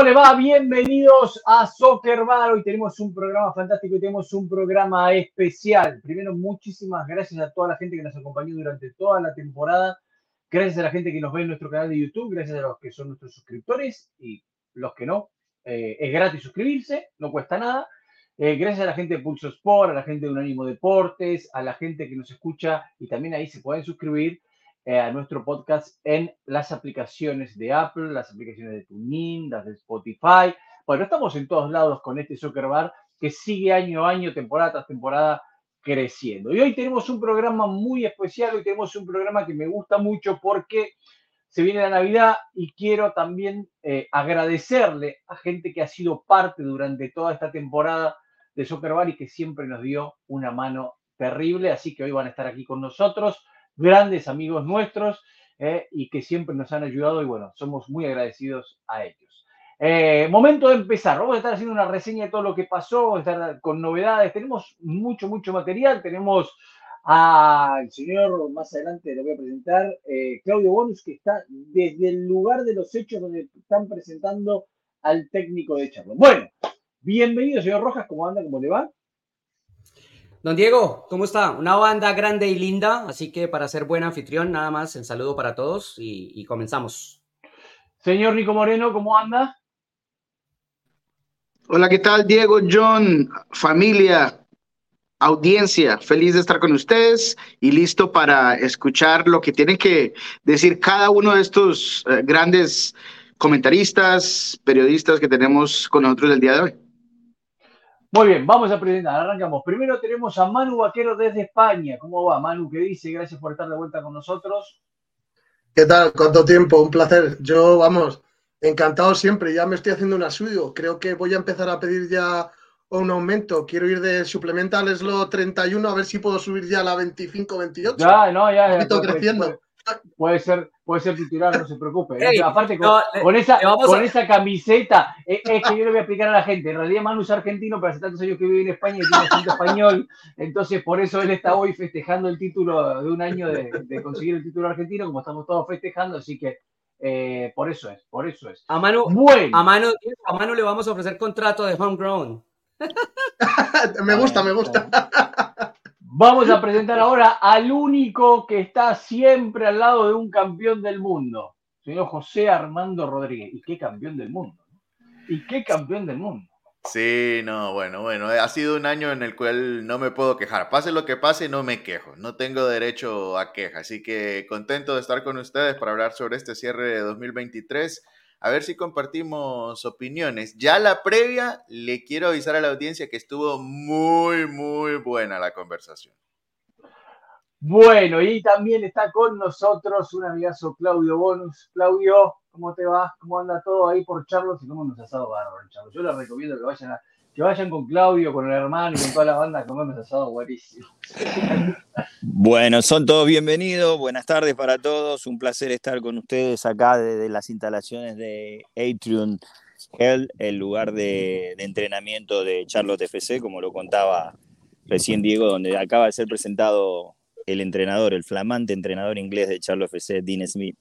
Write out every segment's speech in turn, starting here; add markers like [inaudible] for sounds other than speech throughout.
¿Cómo le va? Bienvenidos a Soccer Bar. Hoy tenemos un programa fantástico y tenemos un programa especial. Primero, muchísimas gracias a toda la gente que nos acompañó durante toda la temporada. Gracias a la gente que nos ve en nuestro canal de YouTube. Gracias a los que son nuestros suscriptores y los que no. Eh, es gratis suscribirse, no cuesta nada. Eh, gracias a la gente de Pulso Sport, a la gente de Unánimo Deportes, a la gente que nos escucha y también ahí se pueden suscribir eh, a nuestro podcast en las aplicaciones de Apple, las aplicaciones de TuneIn, las de Spotify. Bueno, estamos en todos lados con este Soccer Bar que sigue año a año, temporada tras temporada, creciendo. Y hoy tenemos un programa muy especial, hoy tenemos un programa que me gusta mucho porque se viene la Navidad y quiero también eh, agradecerle a gente que ha sido parte durante toda esta temporada de Soccer Bar y que siempre nos dio una mano terrible. Así que hoy van a estar aquí con nosotros grandes amigos nuestros eh, y que siempre nos han ayudado y bueno, somos muy agradecidos a ellos. Eh, momento de empezar, vamos a estar haciendo una reseña de todo lo que pasó, vamos a estar con novedades, tenemos mucho, mucho material, tenemos al señor, más adelante le voy a presentar, eh, Claudio Bonus, que está desde el lugar de los hechos donde están presentando al técnico de Charlo. Bueno, bienvenido, señor Rojas, ¿cómo anda? ¿Cómo le va? Don Diego, ¿cómo está? Una banda grande y linda, así que para ser buen anfitrión, nada más el saludo para todos y, comenzamos. Señor Nico Moreno, ¿cómo anda? Hola, ¿qué tal? Diego, John, familia, audiencia, feliz de estar con ustedes y listo para escuchar lo que tienen que decir cada uno de estos eh, grandes comentaristas, periodistas que tenemos con nosotros el día de hoy. Muy bien, vamos a presentar, arrancamos. Primero tenemos a Manu Vaquero desde España. ¿Cómo va, Manu? ¿Qué dice? Gracias por estar de vuelta con nosotros. ¿Qué tal? ¿Cuánto tiempo? Un placer. Yo, vamos, encantado siempre. Ya me estoy haciendo un asuido. Creo que voy a empezar a pedir ya un aumento. Quiero ir de suplemental eslo 31 a ver si puedo subir ya a la 25-28. Ya, no, ya. ya pues, creciendo. Pues, puede ser, puede ser titular, no se preocupe. aparte, con, esa, con esa camiseta, es, que yo le voy a explicar a la gente. En realidad, Manu es argentino, pero hace tantos años que vive en España y tiene acento [laughs] español. Entonces, por eso él está hoy festejando el título de un año de, conseguir el título argentino, como estamos todos festejando. Así que eh, por eso es, por eso es. A Manu, bueno. a, Manu, a Manu le vamos a ofrecer contrato de homegrown. [laughs] me gusta, me gusta. Vamos a presentar ahora al único que está siempre al lado de un campeón del mundo, señor José Armando Rodríguez. ¿Y qué campeón del mundo? ¿Y qué campeón del mundo? Sí, no, bueno, bueno, ha sido un año en el cual no me puedo quejar. Pase lo que pase, no me quejo. No tengo derecho a queja. Así que contento de estar con ustedes para hablar sobre este cierre de 2023 a ver si compartimos opiniones. Ya la previa, le quiero avisar a la audiencia que estuvo muy, muy buena la conversación. Bueno, y también está con nosotros un amigazo Claudio Bonus. Claudio, ¿cómo te va? ¿Cómo anda todo ahí por Charlos? Y cómo nos asado bárbaro, Charlos. Yo les recomiendo que vayan a que vayan con Claudio, con el hermano y con toda la banda a asado buenísimo. Bueno, son todos bienvenidos, buenas tardes para todos, un placer estar con ustedes acá desde las instalaciones de Atrium Hell, el lugar de, entrenamiento de Charlotte FC, como lo contaba recién Diego, donde acaba de ser presentado el entrenador, el flamante entrenador inglés de Charlotte FC, Dean Smith.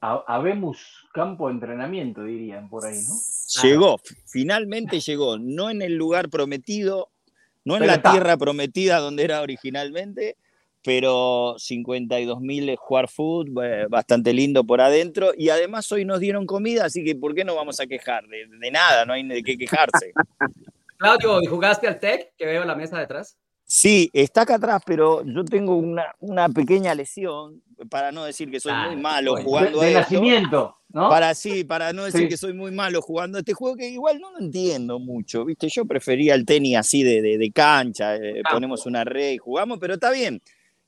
Habemos campo de entrenamiento, dirían por ahí, ¿no? Llegó, finalmente llegó, no en el lugar prometido, no en la tierra prometida donde era originalmente, pero 52 mil jugar fútbol, eh, bastante lindo por adentro, y además hoy nos dieron comida, así que ¿por qué no vamos a quejar? De, nada, no hay de qué quejarse. [laughs] Claudio, ¿y jugaste al TEC que veo la mesa detrás? Sí, está acá atrás, pero yo tengo una, una pequeña lesión, para no decir que soy muy malo jugando de, nacimiento, ¿no? Para sí, para no decir que soy muy malo jugando este juego, que igual no lo entiendo mucho, ¿viste? Yo prefería el tenis así de, de, cancha, eh, ponemos una red y jugamos, pero está bien.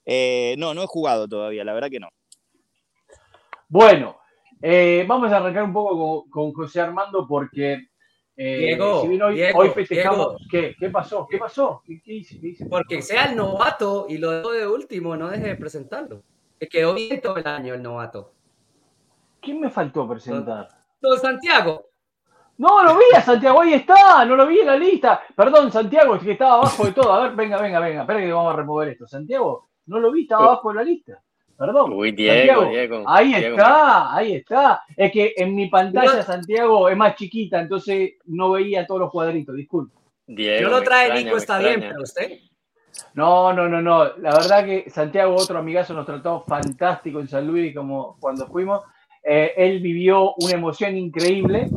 Eh, no, no he jugado todavía, la verdad que no. Bueno, eh, vamos a arrancar un poco con José Armando porque eh, Diego, hoy, festejamos. ¿Qué? ¿Qué pasó? ¿Qué pasó? ¿Qué, hice? Porque sea el novato y lo de último, no deje de presentarlo. Que quedó bien todo el año el novato. ¿Quién me faltó presentar? Don, Santiago. No, lo vi a Santiago, ahí está, no lo vi en la lista. Perdón, Santiago, es que estaba abajo de todo. A ver, venga, venga, venga, espera que vamos a remover esto. Santiago, no lo vi, estaba abajo de la lista. Perdón. Uy, Diego, Diego. Ahí está, ahí está. Es que en mi pantalla, Santiago, es más chiquita, entonces no veía todos los cuadritos, disculpe. Diego, Yo lo trae Nico, está bien, pero usted. No, no, no, no. La verdad que Santiago, otro amigazo, nos trató fantástico en San Luis, como cuando fuimos. Eh, él vivió una emoción increíble.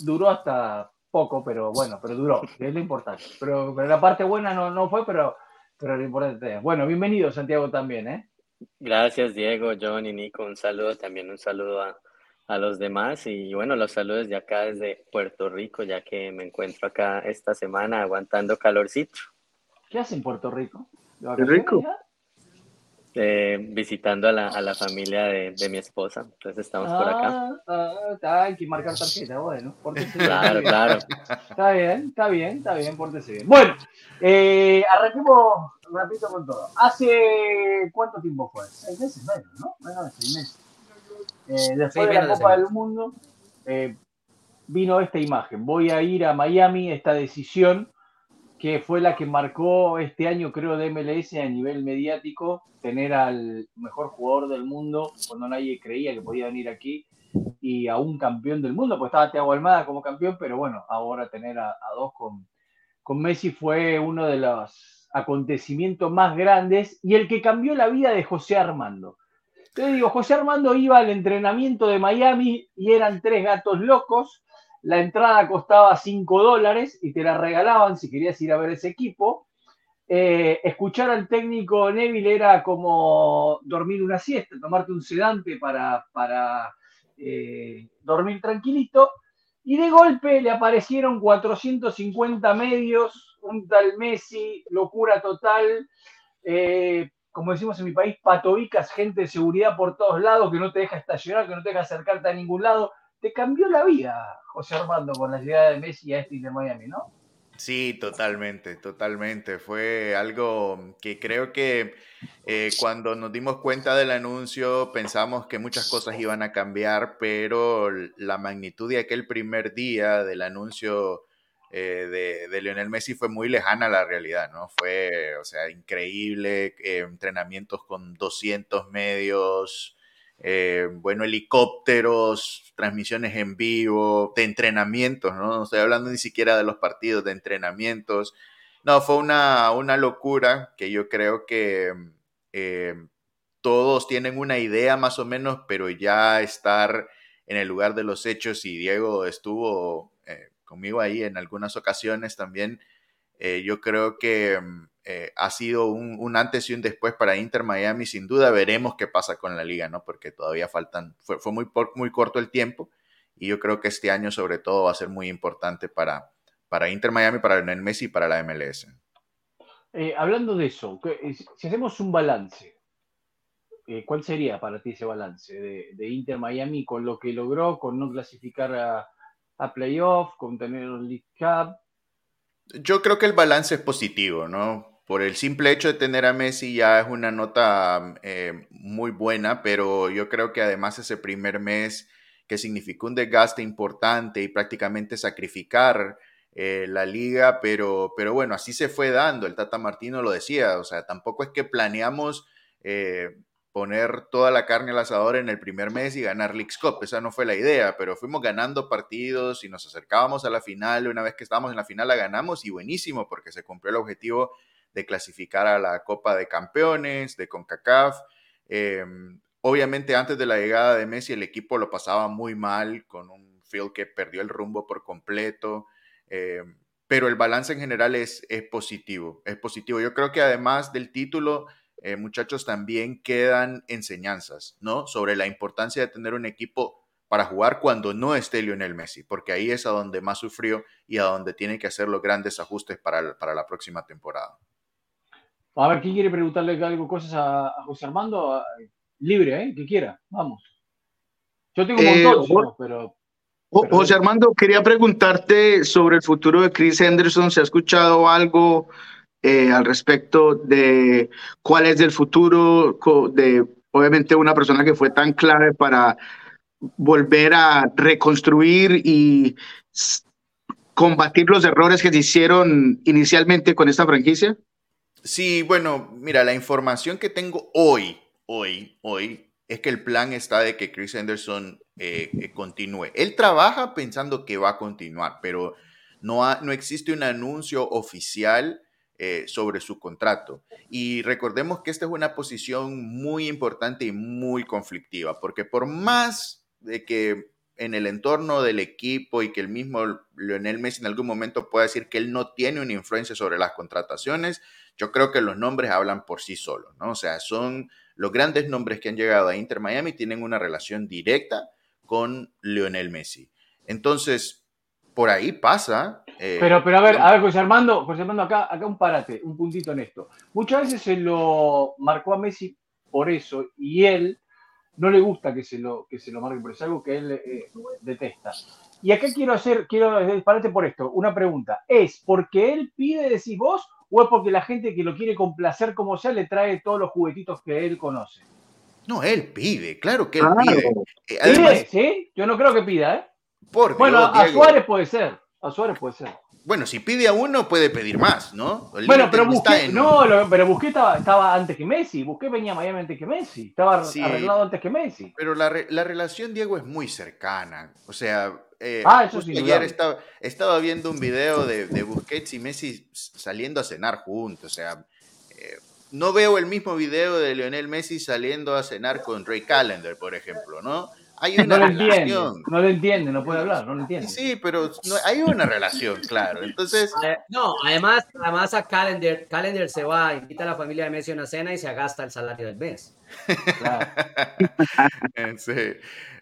Duró hasta poco, pero bueno, pero duró, es lo importante. Pero, la parte buena no, no fue, pero, pero lo importante es. Bueno, bienvenido Santiago también, ¿eh? Gracias Diego, John y Nico, un saludo también, un saludo a, a los demás y bueno, los saludos de acá desde Puerto Rico, ya que me encuentro acá esta semana aguantando calorcito. ¿Qué hace en Puerto Rico? Qué rico. Eh, visitando a la, a la familia de, de, mi esposa. Entonces estamos por acá. Ah, ah hay que marcar tarjeta, bueno. claro, claro. Está bien, está bien, está bien, pórtese bien. Bueno, eh, arranquemos rapidito con todo. ¿Hace cuánto tiempo fue? Seis meses menos, ¿no? Menos de seis meses. Eh, después de la Copa del Mundo, eh, vino esta imagen. Voy a ir a Miami, esta decisión que fue la que marcó este año, creo, de MLS a nivel mediático, tener al mejor jugador del mundo cuando nadie creía que podía venir aquí y a un campeón del mundo, pues estaba Thiago Almada como campeón, pero bueno, ahora tener a, dos con, con Messi fue uno de los acontecimientos más grandes y el que cambió la vida de José Armando. Te digo, José Armando iba al entrenamiento de Miami y eran tres gatos locos la entrada costaba 5 dólares y te la regalaban si querías ir a ver ese equipo. Eh, escuchar al técnico Neville era como dormir una siesta, tomarte un sedante para, para eh, dormir tranquilito. Y de golpe le aparecieron 450 medios, un tal Messi, locura total. Eh, como decimos en mi país, patobicas, gente de seguridad por todos lados que no te deja estacionar, que no te deja acercarte a ningún lado te cambió la vida, José Armando, con la llegada de Messi a este de Miami, ¿no? Sí, totalmente, totalmente. Fue algo que creo que eh, cuando nos dimos cuenta del anuncio pensamos que muchas cosas iban a cambiar, pero la magnitud de aquel primer día del anuncio eh, de, de, Lionel Messi fue muy lejana a la realidad, ¿no? Fue, o sea, increíble, eh, entrenamientos con 200 medios, eh, bueno, helicópteros, transmisiones en vivo, de entrenamientos, ¿no? No estoy hablando ni siquiera de los partidos, de entrenamientos. No, fue una, una locura que yo creo que eh, todos tienen una idea más o menos, pero ya estar en el lugar de los hechos y Diego estuvo eh, conmigo ahí en algunas ocasiones también, yo creo que eh, ha sido un, antes y un después para Inter Miami. Sin duda veremos qué pasa con la liga, ¿no? Porque todavía faltan, fue, fue muy, muy corto el tiempo y yo creo que este año sobre todo va a ser muy importante para, para Inter Miami, para el Messi y para la MLS. Eh, hablando de eso, si hacemos un balance, eh, ¿cuál sería para ti ese balance de, Inter Miami con lo que logró, con no clasificar a, a playoff, con tener un League Cup? Yo creo que el balance es positivo, ¿no? por el simple hecho de tener a Messi ya es una nota eh, muy buena, pero yo creo que además ese primer mes que significó un desgaste importante y prácticamente sacrificar eh, la liga, pero, pero bueno, así se fue dando, el Tata Martino lo decía, o sea, tampoco es que planeamos eh, poner toda la carne al asador en el primer mes y ganar Leagues Cup, esa no fue la idea, pero fuimos ganando partidos y nos acercábamos a la final, una vez que estábamos en la final la ganamos y buenísimo porque se cumplió el objetivo de clasificar a la Copa de Campeones, de CONCACAF. Em, obviamente antes de la llegada de Messi el equipo lo pasaba muy mal, con un field que perdió el rumbo por completo, em, pero el balance en general es, es positivo, es positivo. Yo creo que además del título, eh, muchachos, también quedan enseñanzas, ¿no? Sobre la importancia de tener un equipo para jugar cuando no esté Lionel Messi, porque ahí es a donde más sufrió y a donde tiene que hacer los grandes ajustes para, para la próxima temporada. A ver, ¿quién quiere preguntarle algo, cosas a, José Armando? Libre, ¿eh? Que quiera, vamos. Yo tengo un eh, montón, pero, José Armando, quería preguntarte sobre el futuro de Chris Henderson. ¿Se ha escuchado algo eh, al respecto de cuál es el futuro de, obviamente, una persona que fue tan clave para volver a reconstruir y combatir los errores que se hicieron inicialmente con esta franquicia? Sí, bueno, mira, la información que tengo hoy, hoy, hoy, es que el plan está de que Chris Henderson eh, eh, continúe. Él trabaja pensando que va a continuar, pero no, no existe un anuncio oficial eh, sobre su contrato. Y recordemos que esta es una posición muy importante y muy conflictiva, porque por más de que en el entorno del equipo y que el mismo Lionel Messi en algún momento pueda decir que él no tiene una influencia sobre las contrataciones, yo creo que los nombres hablan por sí solos, ¿no? O sea, son los grandes nombres que han llegado a Inter Miami tienen una relación directa con Lionel Messi. Entonces, por ahí pasa. Eh, pero, pero a ver, a ver, José Armando, José Armando, acá, acá un parate, un puntito en esto. Muchas veces se lo marcó a Messi por eso y él no le gusta que se lo, que se lo marque, pero es algo que él eh, detesta. Y acá quiero hacer, quiero parate por esto, una pregunta. ¿Es porque él pide, decís vos, o es porque la gente que lo quiere complacer como sea le trae todos los juguetitos que él conoce? No, él pide, claro que él pide. Eh, ¿Sí? Yo no creo que pida, ¿eh? Bueno, a Suárez puede ser, a Suárez puede ser. Bueno, si pide a uno, puede pedir más, ¿no? bueno, pero Busqué, no, pero Busqué estaba, antes que Messi. Busqué venía a Miami antes que Messi. Estaba arreglado antes que Messi. Pero la, la, relación, Diego, es muy cercana. O sea, eh, ah, eso sí, ayer estaba, estaba, viendo un video de, de, Busquets y Messi saliendo a cenar juntos. O sea, eh, no veo el mismo video de Lionel Messi saliendo a cenar con Ray Callender, por ejemplo, ¿no? Hay una no relación. Entiende, no lo entiende, no puede hablar, no lo entiende. Sí, pero hay una relación, claro. Entonces. [laughs] Eh, no, además, además a Calendar, Calendar se va, invita a la familia de Messi a una cena y se gasta el salario del mes. Claro. [laughs] sí.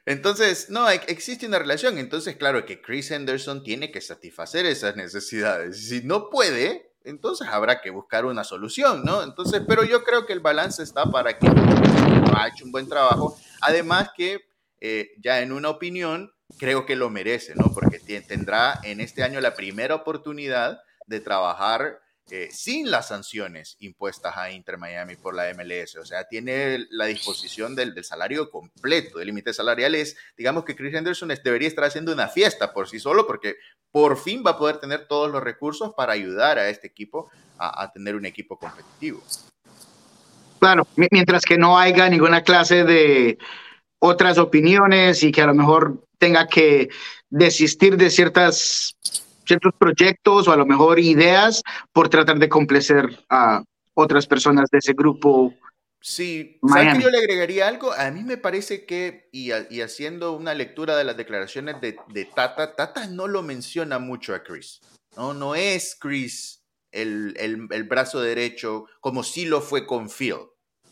Entonces, no, existe una relación. Entonces, claro que Chris Henderson tiene que satisfacer esas necesidades. Si no puede, entonces habrá que buscar una solución, ¿no? Entonces, pero yo creo que el balance está para que ha hecho un buen trabajo. Además que eh, ya en una opinión, creo que lo merece, ¿no? Porque tendrá en este año la primera oportunidad de trabajar eh, sin las sanciones impuestas a Inter Miami por la MLS. O sea, tiene la disposición del, salario completo, del límite salarial. Es, digamos que Chris Henderson debería estar haciendo una fiesta por sí solo porque por fin va a poder tener todos los recursos para ayudar a este equipo a tener un equipo competitivo. Claro, mientras que no haya ninguna clase de otras opiniones y que a lo mejor tenga que desistir de ciertas, ciertos proyectos o a lo mejor ideas por tratar de complacer a otras personas de ese grupo. Sí, ¿sabes que yo le agregaría algo? A mí me parece que, y, haciendo una lectura de las declaraciones de, Tata, Tata no lo menciona mucho a Chris. No, no es Chris el, el, el brazo derecho como sí lo fue con Phil,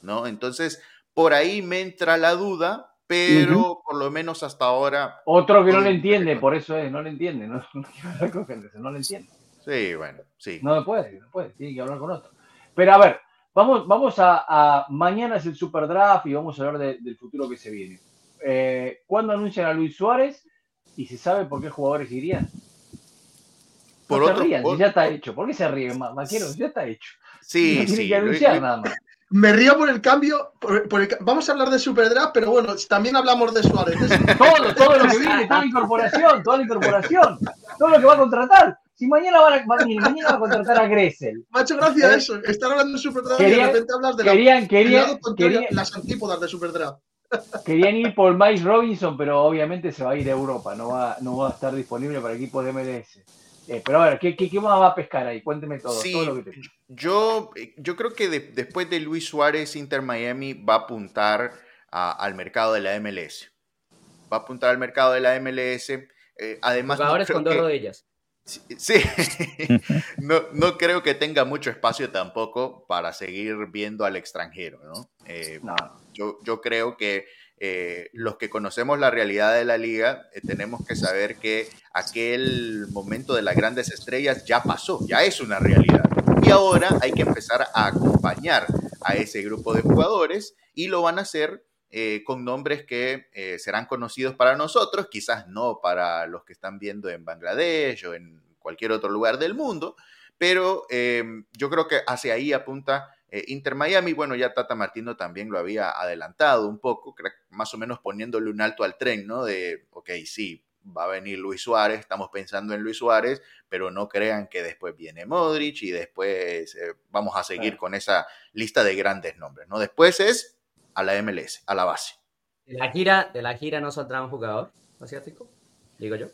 ¿no? Entonces, por ahí me entra la duda pero por lo menos hasta ahora. Otro que no le entiende, por eso es, no le entiende, no, [laughs] no, le entiende. Sí, bueno, sí. No puede, no puede, tiene que hablar con otro. Pero a ver, vamos, vamos a, mañana es el Super Draft y vamos a hablar del futuro que se viene. Eh, ¿Cuándo anuncian a Luis Suárez? ¿Y se sabe por qué jugadores irían? por otro, se rían, ya está hecho. ¿Por qué se ríen, Maquero? Ya está hecho. Sí, no sí. que anunciar nada más. Me río por el cambio. vamos a hablar de Superdraft, pero bueno, también hablamos de Suárez. todo, todo lo que viene, toda la incorporación, toda la incorporación, todo lo que va a contratar. Si mañana, van a, mañana va a contratar a Gressel. Macho, gracias a eso. Están hablando de Superdraft y de repente hablas de querían, querían, querían, las antípodas de Superdraft. [laughs] Querían ir por Mike Robinson, pero obviamente se va a ir a Europa. No va, no va a estar disponible para equipos de MLS. Eh, pero a ver, ¿qué, qué, más va a pescar ahí? Cuénteme todo. Sí, Yo, eh, yo creo que después de Luis Suárez, Inter Miami va a apuntar al mercado de la MLS. Va a apuntar al mercado de la MLS. Eh, además, Jugadores con dos rodillas. Sí, [laughs] no, no, creo que tenga mucho espacio tampoco para seguir viendo al extranjero, ¿no? no. Yo, yo creo que eh, los que conocemos la realidad de la liga, eh, tenemos que saber que aquel momento de las grandes estrellas ya pasó, ya es una realidad. Y ahora hay que empezar a acompañar a ese grupo de jugadores y lo van a hacer eh, con nombres que serán conocidos para nosotros, quizás no para los que están viendo en Bangladesh o en cualquier otro lugar del mundo, pero yo creo que hacia ahí apunta eh, Inter Miami, bueno, ya Tata Martino también lo había adelantado un poco, más o menos poniéndole un alto al tren, ¿no? De, ok, sí, va a venir Luis Suárez, estamos pensando en Luis Suárez, pero no crean que después viene Modric y después eh, vamos a seguir con esa lista de grandes nombres, ¿no? Después es a la MLS, a la base. ¿De la gira, de la gira no saldrá un jugador asiático? Digo yo.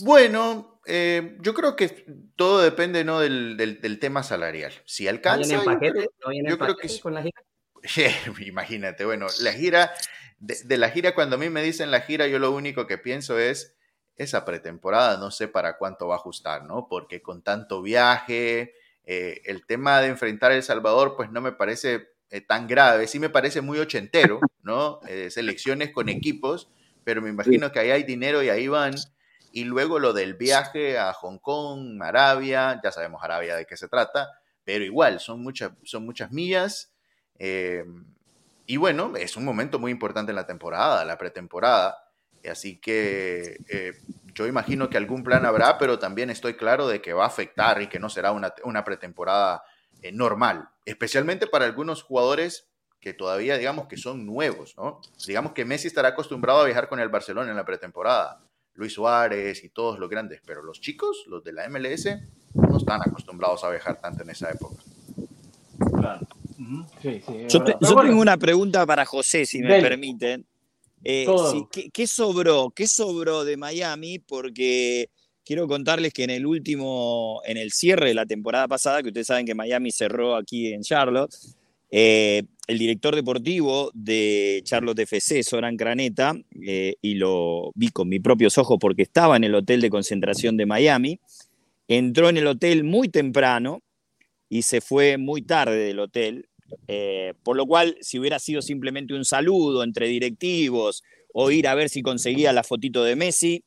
Bueno, eh, yo creo que todo depende ¿no? del, del, tema salarial. Si alcanza. ¿No paquete? ¿No creo que con la gira? [laughs] Imagínate, bueno, la gira, de, la gira, cuando a mí me dicen la gira, yo lo único que pienso es esa pretemporada, no sé para cuánto va a ajustar, ¿no? Porque con tanto viaje, eh, el tema de enfrentar a El Salvador, pues no me parece eh, tan grave, sí me parece muy ochentero, ¿no? selecciones con equipos, pero me imagino que ahí hay dinero y ahí van. Y luego lo del viaje a Hong Kong, Arabia, ya sabemos Arabia de qué se trata, pero igual, son muchas, son muchas millas. Eh, y bueno, es un momento muy importante en la temporada, la pretemporada. Así que eh, yo imagino que algún plan habrá, pero también estoy claro de que va a afectar y que no será una, una pretemporada eh, normal, especialmente para algunos jugadores que todavía digamos que son nuevos, ¿no? Digamos que Messi estará acostumbrado a viajar con el Barcelona en la pretemporada. Luis Suárez y todos los grandes, pero los chicos, los de la MLS, no están acostumbrados a viajar tanto en esa época. Claro. yo, tengo una pregunta para José, si me permiten. Eh, ¿qué, sobró? ¿Qué sobró de Miami? Porque quiero contarles que en el último, en el cierre de la temporada pasada, que ustedes saben que Miami cerró aquí en Charlotte, eh, el director deportivo de Charlotte FC, Soran Craneta, eh, y lo vi con mis propios ojos porque estaba en el hotel de concentración de Miami, entró en el hotel muy temprano y se fue muy tarde del hotel, eh, por lo cual si hubiera sido simplemente un saludo entre directivos o ir a ver si conseguía la fotito de Messi,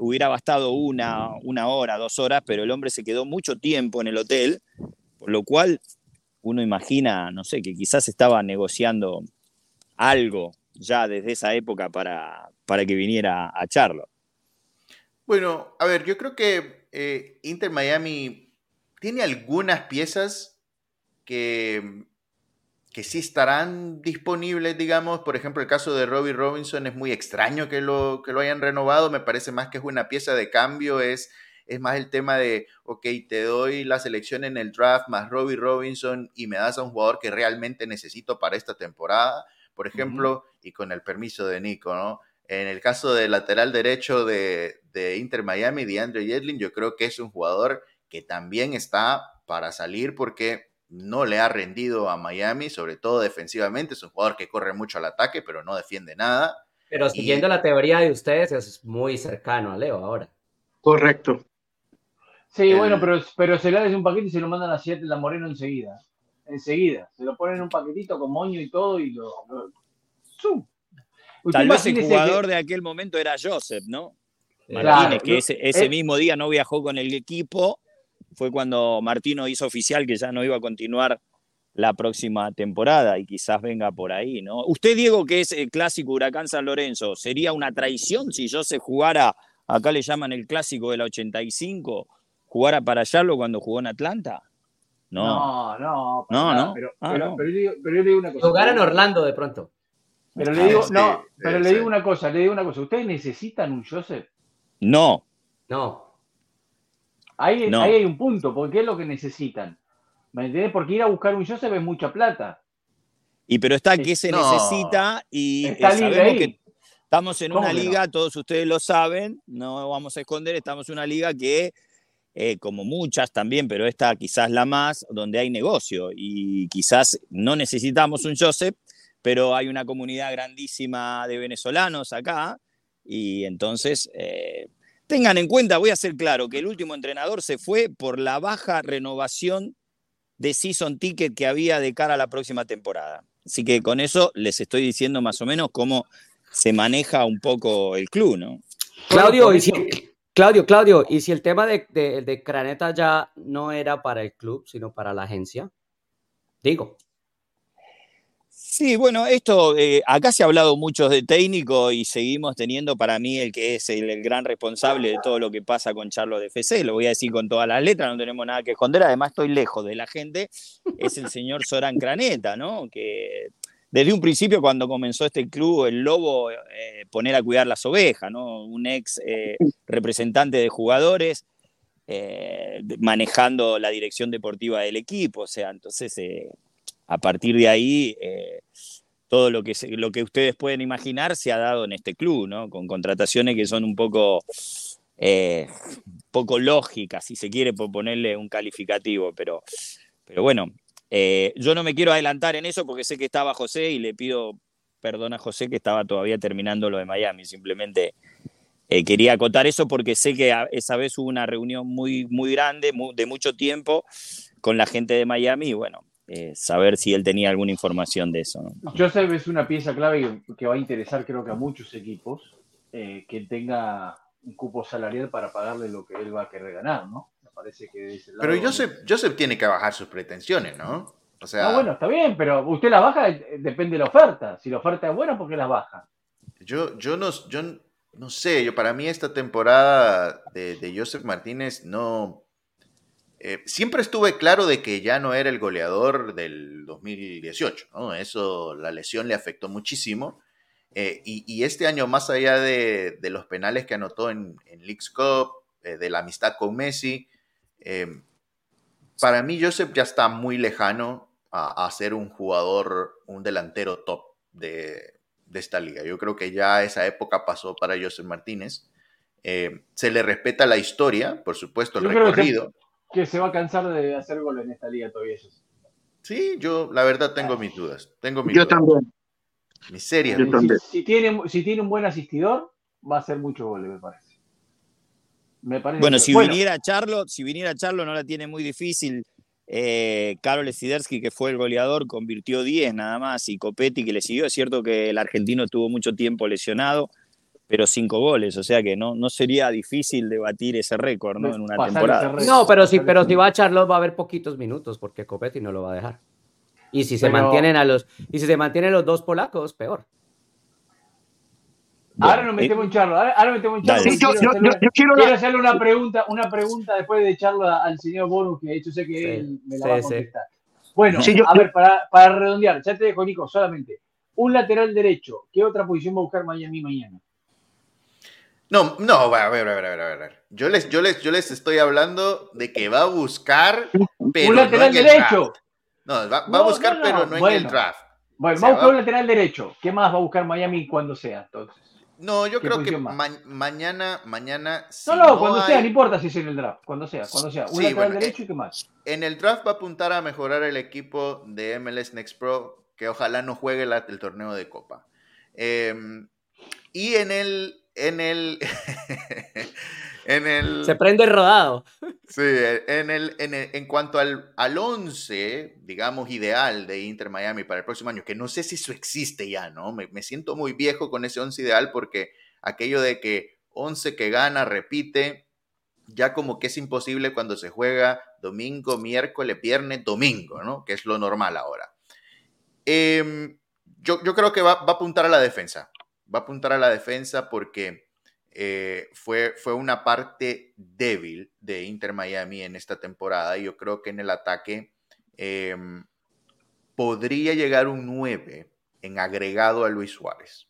hubiera bastado una, una hora, dos horas, pero el hombre se quedó mucho tiempo en el hotel, por lo cual uno imagina, no sé, que quizás estaba negociando algo ya desde esa época para, para que viniera a Charlo. Bueno, a ver, yo creo que eh, Inter Miami tiene algunas piezas que, que sí estarán disponibles, digamos. Por ejemplo, el caso de Robbie Robinson es muy extraño que lo, que lo hayan renovado. Me parece más que es una pieza de cambio, es es más el tema de, ok, te doy la selección en el draft más Robbie Robinson y me das a un jugador que realmente necesito para esta temporada, por ejemplo, y con el permiso de Nico, ¿no? En el caso del lateral derecho de, Inter Miami, de Andrew Yedlin, yo creo que es un jugador que también está para salir porque no le ha rendido a Miami, sobre todo defensivamente. Es un jugador que corre mucho al ataque, pero no defiende nada. Pero siguiendo la teoría de ustedes, es muy cercano a Leo ahora. Correcto. Sí, bueno, pero, pero se le da un paquete y se lo mandan a Siete la Moreno enseguida. Enseguida. Se lo ponen en un paquetito con moño y todo y lo. Tal vez el jugador de aquel momento era Joseph, ¿no? Martínez, que ese, ese mismo día no viajó con el equipo. Fue cuando Martino hizo oficial que ya no iba a continuar la próxima temporada y quizás venga por ahí, ¿no? Usted, Diego, que es el clásico Huracán San Lorenzo, ¿sería una traición si Joseph jugara, acá le llaman el clásico del 85, jugara para Charlo cuando jugó en Atlanta? No, no, no, no, Pero, ah, pero, yo le digo una cosa. Jugar en Orlando de pronto. Pero le digo, no, pero le digo una cosa, le digo una cosa. ¿Ustedes necesitan un Joseph? No. No. Ahí, ahí hay un punto, porque es lo que necesitan. ¿Me entiendes? Porque ir a buscar un Joseph es mucha plata. Y pero está que se necesita y está sabemos que estamos en una liga, todos ustedes lo saben, no vamos a esconder, estamos en una liga que eh, como muchas también, pero esta quizás la más, donde hay negocio y quizás no necesitamos un Joseph, pero hay una comunidad grandísima de venezolanos acá y entonces eh, tengan en cuenta, voy a ser claro, que el último entrenador se fue por la baja renovación de season ticket que había de cara a la próxima temporada. Así que con eso les estoy diciendo más o menos cómo se maneja un poco el club, ¿no? Claudio, y Claudio, Claudio, ¿y si el tema de, de, Craneta ya no era para el club, sino para la agencia? Digo. Sí, bueno, esto, eh, acá se ha hablado mucho de técnico y seguimos teniendo para mí el que es el, gran responsable de todo lo que pasa con Charlo de FC, lo voy a decir con todas las letras, no tenemos nada que esconder, además estoy lejos de la gente, es el señor Során Craneta, ¿no? Que desde un principio cuando comenzó este club, el Lobo, eh, poner a cuidar las ovejas, ¿no? Un ex eh, representante de jugadores eh, manejando la dirección deportiva del equipo, o sea, entonces a partir de ahí, todo lo que, lo que ustedes pueden imaginar se ha dado en este club, ¿no? Con contrataciones que son un poco, poco lógicas, si se quiere ponerle un calificativo, pero, pero bueno, eh, yo no me quiero adelantar en eso porque sé que estaba José y le pido perdón a José que estaba todavía terminando lo de Miami, simplemente quería acotar eso porque sé que esa vez hubo una reunión muy, muy grande, de mucho tiempo, con la gente de Miami y bueno, eh, saber si él tenía alguna información de eso. ¿no? Joseph es una pieza clave que va a interesar creo que a muchos equipos eh, que tenga un cupo salarial para pagarle lo que él va a querer ganar, ¿no? Me parece que Pero Joseph, Joseph tiene que bajar sus pretensiones, ¿no? O sea... No, bueno, está bien, pero usted la baja eh, depende de la oferta. Si la oferta es buena, ¿por qué la baja? Yo, yo, no, yo no sé, yo para mí esta temporada de, de Joseph Martínez no, eh, siempre estuve claro de que ya no era el goleador del 2018, ¿no? Eso, la lesión le afectó muchísimo. Eh, y, este año, más allá de, los penales que anotó en, en League's Cup, eh, de la amistad con Messi, para mí Joseph ya está muy lejano a, ser un jugador, un delantero top de, esta liga. Yo creo que ya esa época pasó para Joseph Martínez. se le respeta la historia, por supuesto, el recorrido que se va a cansar de hacer goles en esta liga todavía. Sí, yo la verdad tengo mis dudas. Tengo mis yo también. Mis serias. Si, tiene, si tiene un buen asistidor, va a hacer muchos goles, me parece. Me parece bueno, si viniera Charlo, si viniera Charlo no la tiene muy difícil. Eh, Karol Sidersky, que fue el goleador, convirtió 10 nada más, y Copetti, que le siguió. Es cierto que el argentino tuvo mucho tiempo lesionado, pero cinco goles, o sea que no, no sería difícil debatir ese récord ¿no? en una temporada. No, pero si, pero si va a Charlotte va a haber poquitos minutos porque Copetti no lo va a dejar. Y si se mantienen a los y si se mantienen los dos polacos, peor. Ahora nos metemos en Charlo, ahora, metemos en Charlo. yo, quiero, hacerle, una pregunta, una pregunta después de Charlo al señor Bonus, que yo sé que él me la va a contestar. Bueno, a ver, para, para redondear, ya te dejo, Nico, solamente. Un lateral derecho, ¿qué otra posición va a buscar Miami mañana? No, no, a ver, a ver, a ver, a ver. Yo les, yo les, yo les estoy hablando de que va a buscar, pero un lateral derecho. No, va, a buscar, pero no en el draft. Bueno, va a buscar un lateral derecho. ¿Qué más va a buscar Miami cuando sea, entonces? No, yo creo que mañana, mañana. no, no, cuando sea, no importa si es en el draft, cuando sea, cuando sea. Un lateral derecho y qué más. En el draft va a apuntar a mejorar el equipo de MLS Next Pro, que ojalá no juegue el torneo de Copa. Em, y en el en el, [laughs] en el... Se prende el rodado. Sí, en, el, en, en cuanto al, al 11, digamos, ideal de Inter Miami para el próximo año, que no sé si eso existe ya, ¿no? Me, me siento muy viejo con ese 11 ideal porque aquello de que 11 que gana, repite, ya como que es imposible cuando se juega domingo, miércoles, viernes, domingo, ¿no? Que es lo normal ahora. Em, yo, yo, creo que va, va, a apuntar a la defensa va a apuntar a la defensa porque eh, fue, fue una parte débil de Inter Miami en esta temporada. Y yo creo que en el ataque em, podría llegar un 9 en agregado a Luis Suárez.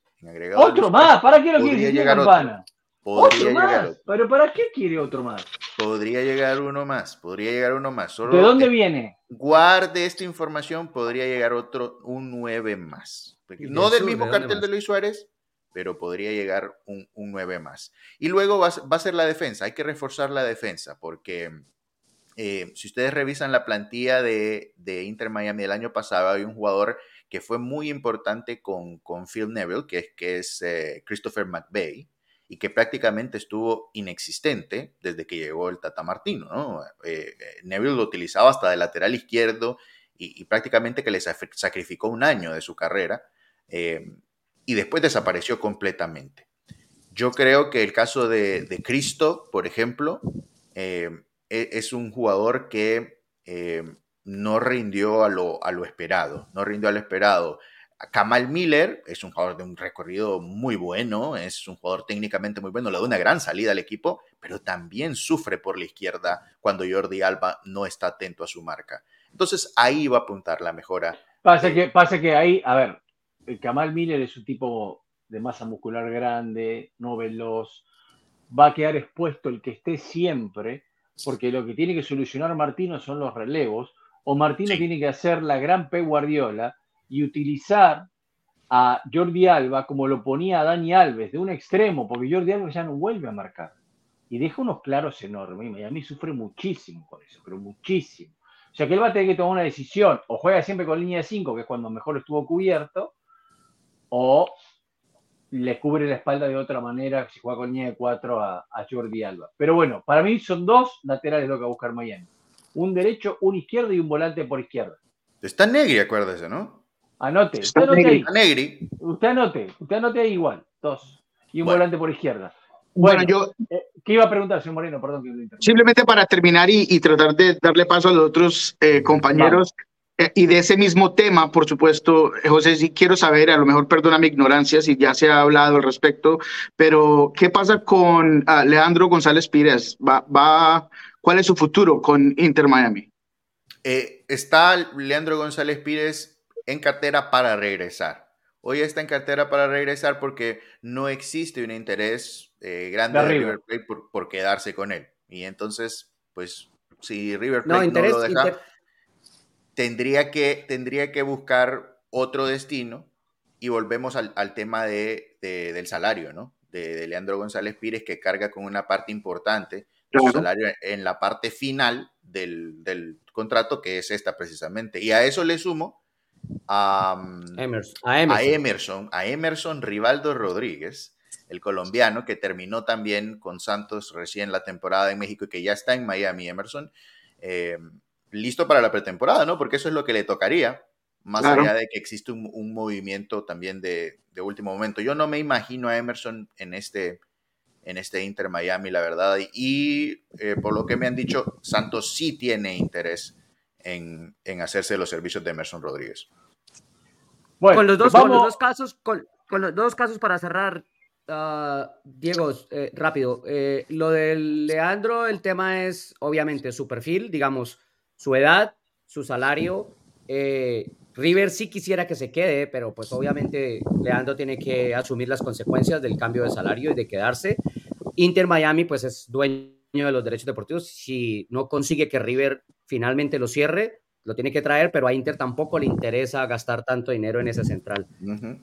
otro más, ¿para qué lo quiere llegar Campana? ¿Otro más? ¿Pero para qué quiere otro más? Podría llegar uno más, podría llegar uno más. ¿De dónde viene? Guarde esta información, podría llegar otro, un 9 más. No del mismo cartel de Luis Suárez, pero podría llegar un, un 9 más. Y luego va, a ser la defensa, hay que reforzar la defensa, porque eh, si ustedes revisan la plantilla de, Inter Miami del año pasado, hay un jugador que fue muy importante con, con Phil Neville, que, que es eh, Christopher McVeigh, y que prácticamente estuvo inexistente desde que llegó el Tata Martino. ¿no? Eh, Neville lo utilizaba hasta de lateral izquierdo y, prácticamente que le sacrificó un año de su carrera y después desapareció completamente. Yo creo que el caso de, Cristo, por ejemplo, eh, e, es un jugador que eh, no rindió a lo, a lo, esperado, no rindió a lo esperado. Kamal Miller es un jugador de un recorrido muy bueno, es un jugador técnicamente muy bueno, le da una gran salida al equipo, pero también sufre por la izquierda cuando Jordi Alba no está atento a su marca. Entonces ahí va a apuntar la mejora. Pasa que, pasa que ahí, a ver, el Kamal Miller es un tipo de masa muscular grande, no veloz, va a quedar expuesto el que esté siempre, porque lo que tiene que solucionar Martino son los relevos, o Martino tiene que hacer la gran P Guardiola y utilizar a Jordi Alba como lo ponía a Dani Alves, de un extremo, porque Jordi Alba ya no vuelve a marcar. Y deja unos claros enormes. Y a mí sufre muchísimo con eso, pero muchísimo. O sea que él va a tener que tomar una decisión. O juega siempre con línea de 5, que es cuando mejor estuvo cubierto, o le cubre la espalda de otra manera si juega con línea de 4 a, Jordi Alba. Pero bueno, para mí son dos laterales lo que va a buscar Miami. Un derecho, un izquierdo y un volante por izquierda. Está Negri, acuérdese, ¿no? Anote. Usted anote ahí. Negri. Usted anote. Usted anote ahí igual. Dos. Y un volante por izquierda. Bueno, yo. Eh, ¿Qué iba a preguntar, señor Moreno? Perdón que Simplemente para terminar y, tratar de darle paso a los otros eh, compañeros. Y de ese mismo tema, por supuesto, José, sí quiero saber, a lo mejor perdona mi ignorancia si ya se ha hablado al respecto, pero ¿qué pasa con ah, Leandro González Pires? ¿Va, va, cuál es su futuro con Inter Miami? está Leandro González Pires en cartera para regresar. Hoy está en cartera para regresar porque no existe un interés eh, grande de, River Plate por, quedarse con él. Y entonces, pues, si River Plate no, lo deja, tendría, que, tendría que buscar otro destino y volvemos al, tema de, del salario, ¿no? De, Leandro González Pires, que carga con una parte importante su salario en la parte final del, del, contrato, que es esta precisamente. Y a eso le sumo a, Emerson, a, Emerson. a, Emerson, Rivaldo Rodríguez, el colombiano que terminó también con Santos recién la temporada en México y que ya está en Miami, Emerson, eh, listo para la pretemporada, ¿no? Porque eso es lo que le tocaría, más allá de que existe un, movimiento también de, último momento. Yo no me imagino a Emerson en este, en este Inter Miami, la verdad, y eh, por lo que me han dicho, Santos sí tiene interés en, hacerse los servicios de Emerson Rodríguez. Bueno, con los dos, con los dos casos, con, los dos casos para cerrar, uh, Diego, eh, rápido. Eh, lo del Leandro, el tema es obviamente su perfil, digamos, su edad, su salario. Eh, River sí quisiera que se quede, pero pues obviamente Leandro tiene que asumir las consecuencias del cambio de salario y de quedarse. Inter Miami pues es dueño de los derechos deportivos. Si no consigue que River finalmente lo cierre, lo tiene que traer, pero a Inter tampoco le interesa gastar tanto dinero en ese central.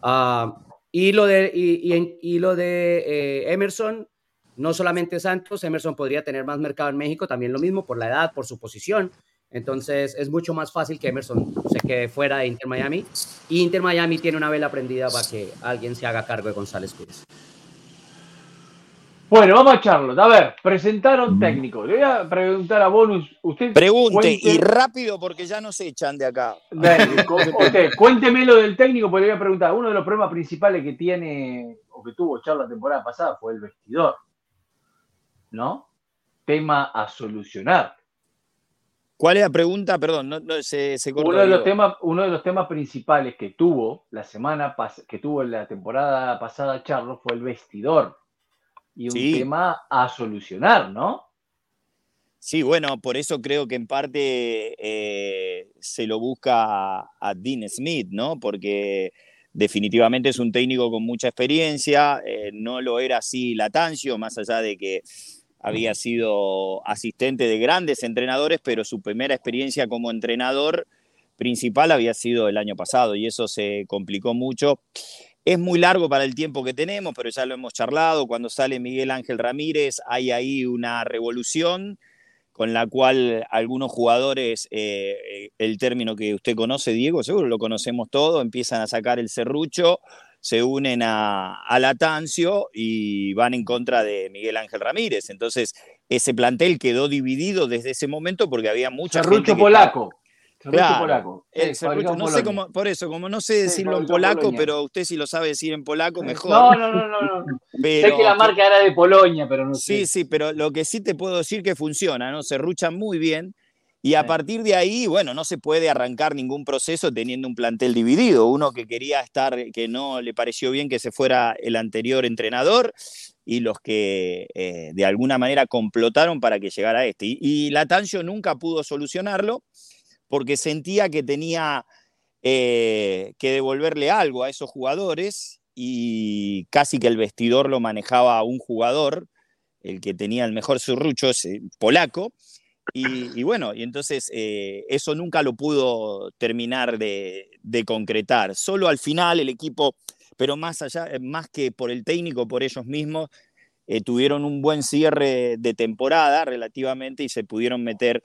Ah, y lo de, y, lo de eh, Emerson, no solamente Santos, Emerson podría tener más mercado en México, también lo mismo por la edad, por su posición. Entonces es mucho más fácil que Emerson se quede fuera de Inter Miami. Y Inter Miami tiene una vela prendida para que alguien se haga cargo de González Pérez. Bueno, vamos a echarlo. A ver, presentaron técnico. Le voy a preguntar a Bonus. Usted Pregunte y rápido porque ya nos echan de acá. [laughs] cuénteme lo del técnico porque le voy a preguntar. Uno de los problemas principales que tiene o que tuvo Charlo la temporada pasada fue el vestidor. ¿No? Tema a solucionar. ¿Cuál es la pregunta? Perdón, no, se, uno, de los temas, uno de los temas principales que tuvo la semana que tuvo en la temporada pasada Charlo fue el vestidor y un tema a solucionar, ¿no? Sí, bueno, por eso creo que en parte eh, se lo busca a, Dean Smith, ¿no? Porque definitivamente es un técnico con mucha experiencia, eh, no lo era así Latancio, más allá de que había sido asistente de grandes entrenadores, pero su primera experiencia como entrenador principal había sido el año pasado y eso se complicó mucho. Es muy largo para el tiempo que tenemos, pero ya lo hemos charlado. Cuando sale Miguel Ángel Ramírez, hay ahí una revolución con la cual algunos jugadores, eh, el término que usted conoce, Diego, seguro lo conocemos todos, empiezan a sacar el serrucho, se unen a, a Latancio y van en contra de Miguel Ángel Ramírez. Entonces, ese plantel quedó dividido desde ese momento porque había mucha serrucho polaco. Claro, polaco. no sé cómo, por eso, como no sé decirlo en polaco, pero usted si lo sabe decir en polaco, mejor. No, no, no, no. [laughs] sé que la marca era de Polonia, pero no sé. Sí, sí, pero lo que sí te puedo decir que funciona, ¿no? Se ruchan muy bien. Y a partir de ahí, bueno, no se puede arrancar ningún proceso teniendo un plantel dividido. Uno que quería estar, que no le pareció bien que se fuera el anterior entrenador y los que eh, de alguna manera complotaron para que llegara este. Y, y Latancio nunca pudo solucionarlo porque sentía que tenía eh, que devolverle algo a esos jugadores y casi que el vestidor lo manejaba un jugador, el que tenía el mejor surrucho, ese polaco, Y, bueno, y entonces eh, eso nunca lo pudo terminar de, concretar. Solo al final el equipo, pero más allá, más que por el técnico, por ellos mismos, eh, tuvieron un buen cierre de temporada relativamente y se pudieron meter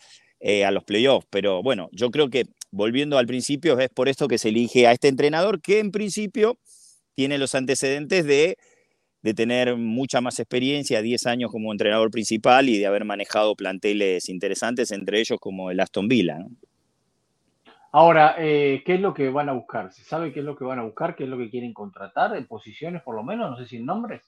a los playoffs. Pero bueno, yo creo que volviendo al principio, es por esto que se elige a este entrenador que en principio tiene los antecedentes de, tener mucha más experiencia, 10 años como entrenador principal y de haber manejado planteles interesantes, entre ellos como el Aston Villa. Ahora, eh, ¿qué es lo que van a buscar? ¿Se sabe qué es lo que van a buscar? ¿Qué es lo que quieren contratar? ¿En posiciones por lo menos? No sé si en nombres.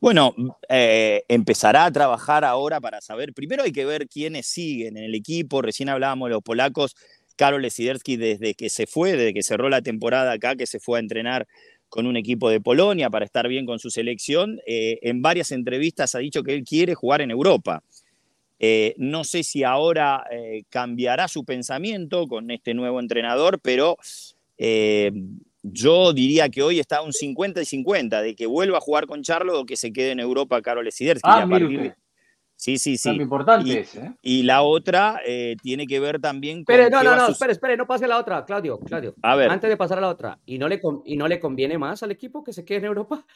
Bueno, eh, empezará a trabajar ahora para saber. Primero hay que ver quiénes siguen en el equipo. Recién hablábamos de los polacos. Karol Siderski desde que se fue, desde que cerró la temporada acá, que se fue a entrenar con un equipo de Polonia para estar bien con su selección, eh, en varias entrevistas ha dicho que él quiere jugar en Europa. Eh, no sé si ahora eh, cambiará su pensamiento con este nuevo entrenador, pero yo diría que hoy está un 50 y 50 de que vuelva a jugar con Charlo o que se quede en Europa Karol Siderski. Ah, Sí, sí, sí. Importante y, ¿eh? y la otra eh, tiene que ver también con. Espere, no, no, no, espere, espere, no pase la otra, Claudio, Claudio. A ver. Antes de pasar a la otra, ¿y no le, y no le conviene más al equipo que se quede en Europa?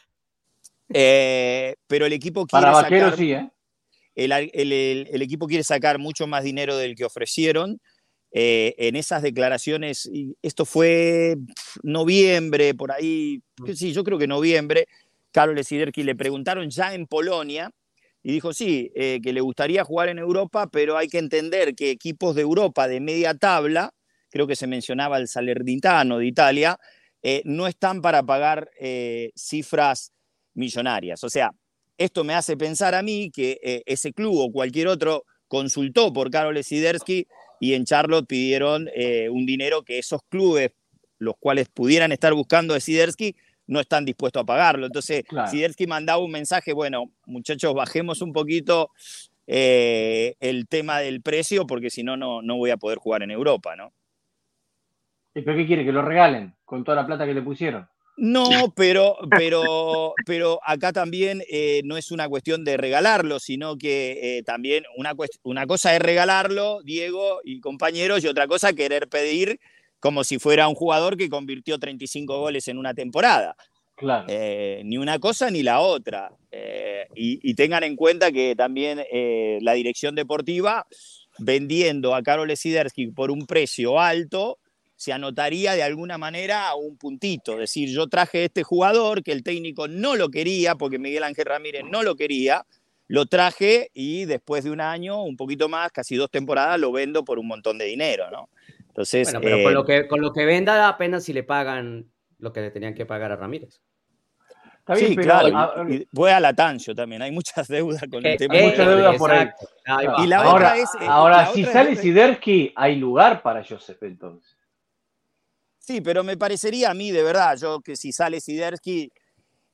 Eh, pero el equipo quiere. Para Vaquero sí, ¿eh? El, el, equipo quiere sacar mucho más dinero del que ofrecieron. Eh, en esas declaraciones, esto fue noviembre, por ahí, sí, yo creo que noviembre, Carlos Siderki le preguntaron ya en Polonia y dijo, sí, eh, que le gustaría jugar en Europa, pero hay que entender que equipos de Europa de media tabla, creo que se mencionaba el Salernitano de Italia, eh, no están para pagar eh, cifras millonarias. O sea, esto me hace pensar a mí que ese club o cualquier otro consultó por Karol Sidersky y en Charlotte pidieron un dinero que esos clubes, los cuales pudieran estar buscando a Sidersky, no están dispuestos a pagarlo. Entonces, claro. Sidersky mandaba un mensaje, bueno, muchachos, bajemos un poquito eh, el tema del precio, porque si no, no voy a poder jugar en Europa, ¿no? ¿Y pero qué quiere? ¿Que lo regalen con toda la plata que le pusieron? No, [laughs] pero, pero, pero acá también eh, no es una cuestión de regalarlo, sino que eh, también una, una cosa es regalarlo, Diego y compañeros, y otra cosa querer pedir como si fuera un jugador que convirtió 35 goles en una temporada. Claro. Eh, ni una cosa ni la otra. Eh, y, tengan en cuenta que también eh, la dirección deportiva, vendiendo a Karol Sidersky por un precio alto, se anotaría de alguna manera un puntito. Es decir, yo traje este jugador que el técnico no lo quería, porque Miguel Ángel Ramírez no lo quería, lo traje y después de un año, un poquito más, casi dos temporadas, lo vendo por un montón de dinero, ¿no? Bueno, pero con, lo eh, que, con lo que venda apenas si le pagan lo que le tenían que pagar a Ramírez. sí, claro. voy a la Tancho también. Hay muchas [laughs] deudas con el eh, tema. Hay muchas deudas por ahí. Y la ahora, es, eh, ahora si sale Sidersky, hay lugar para Joseph entonces. Sí, pero me parecería a mí, de verdad, yo que si sale Sidersky,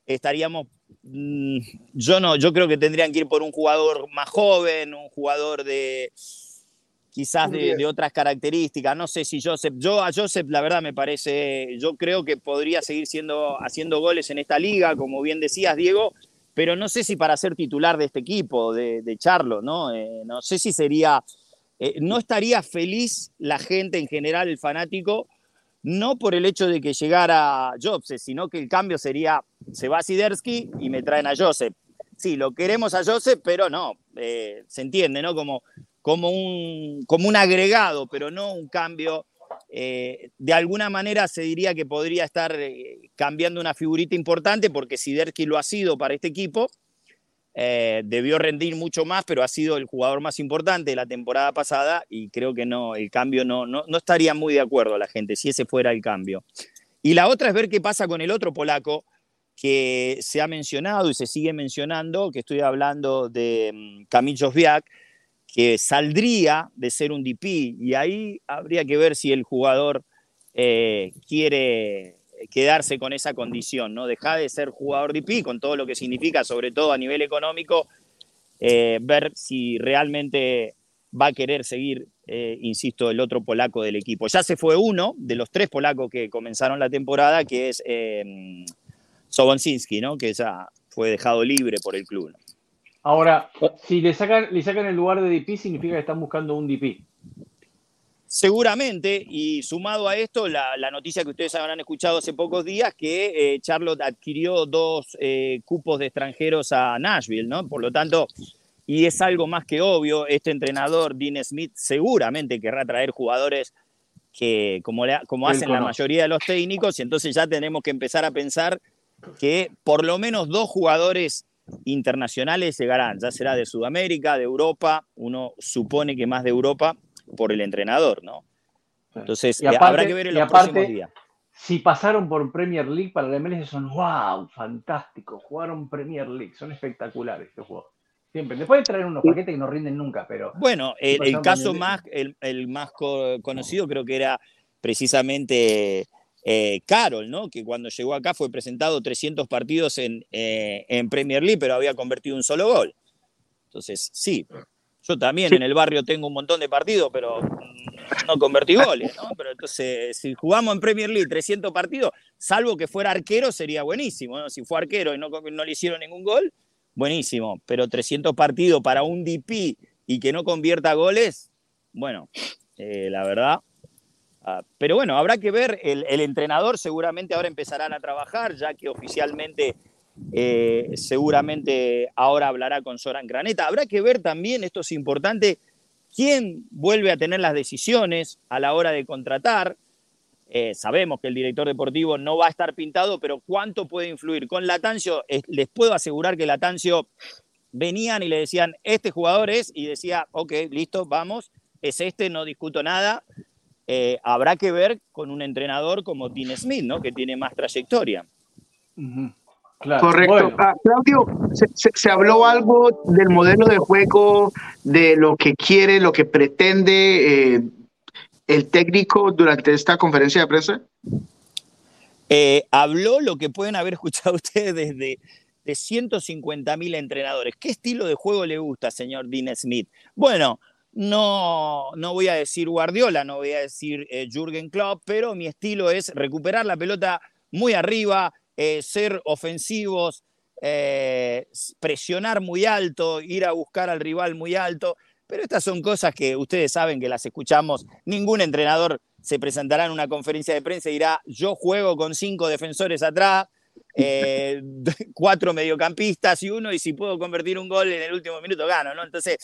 estaríamos. Mm, yo no, yo creo que tendrían que ir por un jugador más joven, un jugador de quizás de, otras características. No sé si Joseph, yo a Joseph la verdad me parece, yo creo que podría seguir siendo, haciendo goles en esta liga, como bien decías, Diego, pero no sé si para ser titular de este equipo, de, de Charlo, ¿no? Eh, no sé si sería, eh, no estaría feliz la gente en general, el fanático, no por el hecho de que llegara Joseph, sino que el cambio sería, se va a Sidersky y me traen a Joseph. Sí, lo queremos a Joseph, pero no, eh, se entiende, ¿no? Como como un, como un agregado, pero no un cambio. Eh, de alguna manera se diría que podría estar eh, cambiando una figurita importante porque Siderski lo ha sido para este equipo. Eh, debió rendir mucho más, pero ha sido el jugador más importante de la temporada pasada y creo que no, el cambio no, no, no estaría muy de acuerdo la gente si ese fuera el cambio. Y la otra es ver qué pasa con el otro polaco que se ha mencionado y se sigue mencionando, que estoy hablando de mm, Kamil Josviak, que saldría de ser un DP y ahí habría que ver si el jugador eh, quiere quedarse con esa condición, ¿no? Dejar de ser jugador DP con todo lo que significa, sobre todo a nivel económico, eh, ver si realmente va a querer seguir, eh, insisto, el otro polaco del equipo. Ya se fue uno de los tres polacos que comenzaron la temporada, que es eh, ¿no? Que ya fue dejado libre por el club. Ahora, si le sacan, le sacan el lugar de DP, significa que están buscando un DP. Seguramente, y sumado a esto, la, noticia que ustedes habrán escuchado hace pocos días, que eh, Charlotte adquirió dos eh, cupos de extranjeros a Nashville, ¿no? Por lo tanto, y es algo más que obvio, este entrenador, Dean Smith, seguramente querrá traer jugadores que, como, como hacen la mayoría de los técnicos, y entonces ya tenemos que empezar a pensar que por lo menos dos jugadores internacionales llegarán, ya será de Sudamérica, de Europa, uno supone que más de Europa por el entrenador, ¿no? Entonces, eh, habrá que ver en los próximos días. Si pasaron por Premier League para la MLS son wow, fantástico, jugaron Premier League, son espectaculares estos juegos. Siempre. Después de traer unos paquetes que no rinden nunca, pero. Bueno, el, caso más, el, más conocido creo que era precisamente eh, Carol, ¿no? Que cuando llegó acá fue presentado 300 partidos en, eh, en Premier League, pero había convertido un solo gol. Entonces, sí, yo también en el barrio tengo un montón de partidos, pero no convertí goles, ¿no? Pero entonces, si jugamos en Premier League 300 partidos, salvo que fuera arquero, sería buenísimo, ¿no? Si fue arquero y no, no le hicieron ningún gol, buenísimo. Pero 300 partidos para un DP y que no convierta goles, bueno, eh, la verdad. Ah, pero bueno, habrá que ver, el, entrenador seguramente ahora empezarán a trabajar, ya que oficialmente eh, seguramente ahora hablará con Soran Graneta. Habrá que ver también, esto es importante, quién vuelve a tener las decisiones a la hora de contratar. Eh, sabemos que el director deportivo no va a estar pintado, pero ¿cuánto puede influir? Con Latancio, les puedo asegurar que Latancio venían y le decían, este jugador es, y decía, ok, listo, vamos, es este, no discuto nada. Eh, habrá que ver con un entrenador como Dean Smith, ¿no? que tiene más trayectoria. Correcto. Ah, Claudio, se, habló algo del modelo de juego, de lo que quiere, lo que pretende eh, el técnico durante esta conferencia de prensa. Eh, habló lo que pueden haber [laughs] escuchado ustedes desde de 150 mil entrenadores. ¿Qué estilo de juego le gusta, señor Dean Smith? Bueno, no, no voy a decir Guardiola, no voy a decir eh, Jürgen Klopp, pero mi estilo es recuperar la pelota muy arriba, eh, ser ofensivos, eh, presionar muy alto, ir a buscar al rival muy alto. Pero estas son cosas que ustedes saben que las escuchamos. Ningún entrenador se presentará en una conferencia de prensa y dirá, yo juego con cinco defensores atrás, eh, [laughs] cuatro mediocampistas y uno, y si puedo convertir un gol en el último minuto, gano, ¿no? Entonces,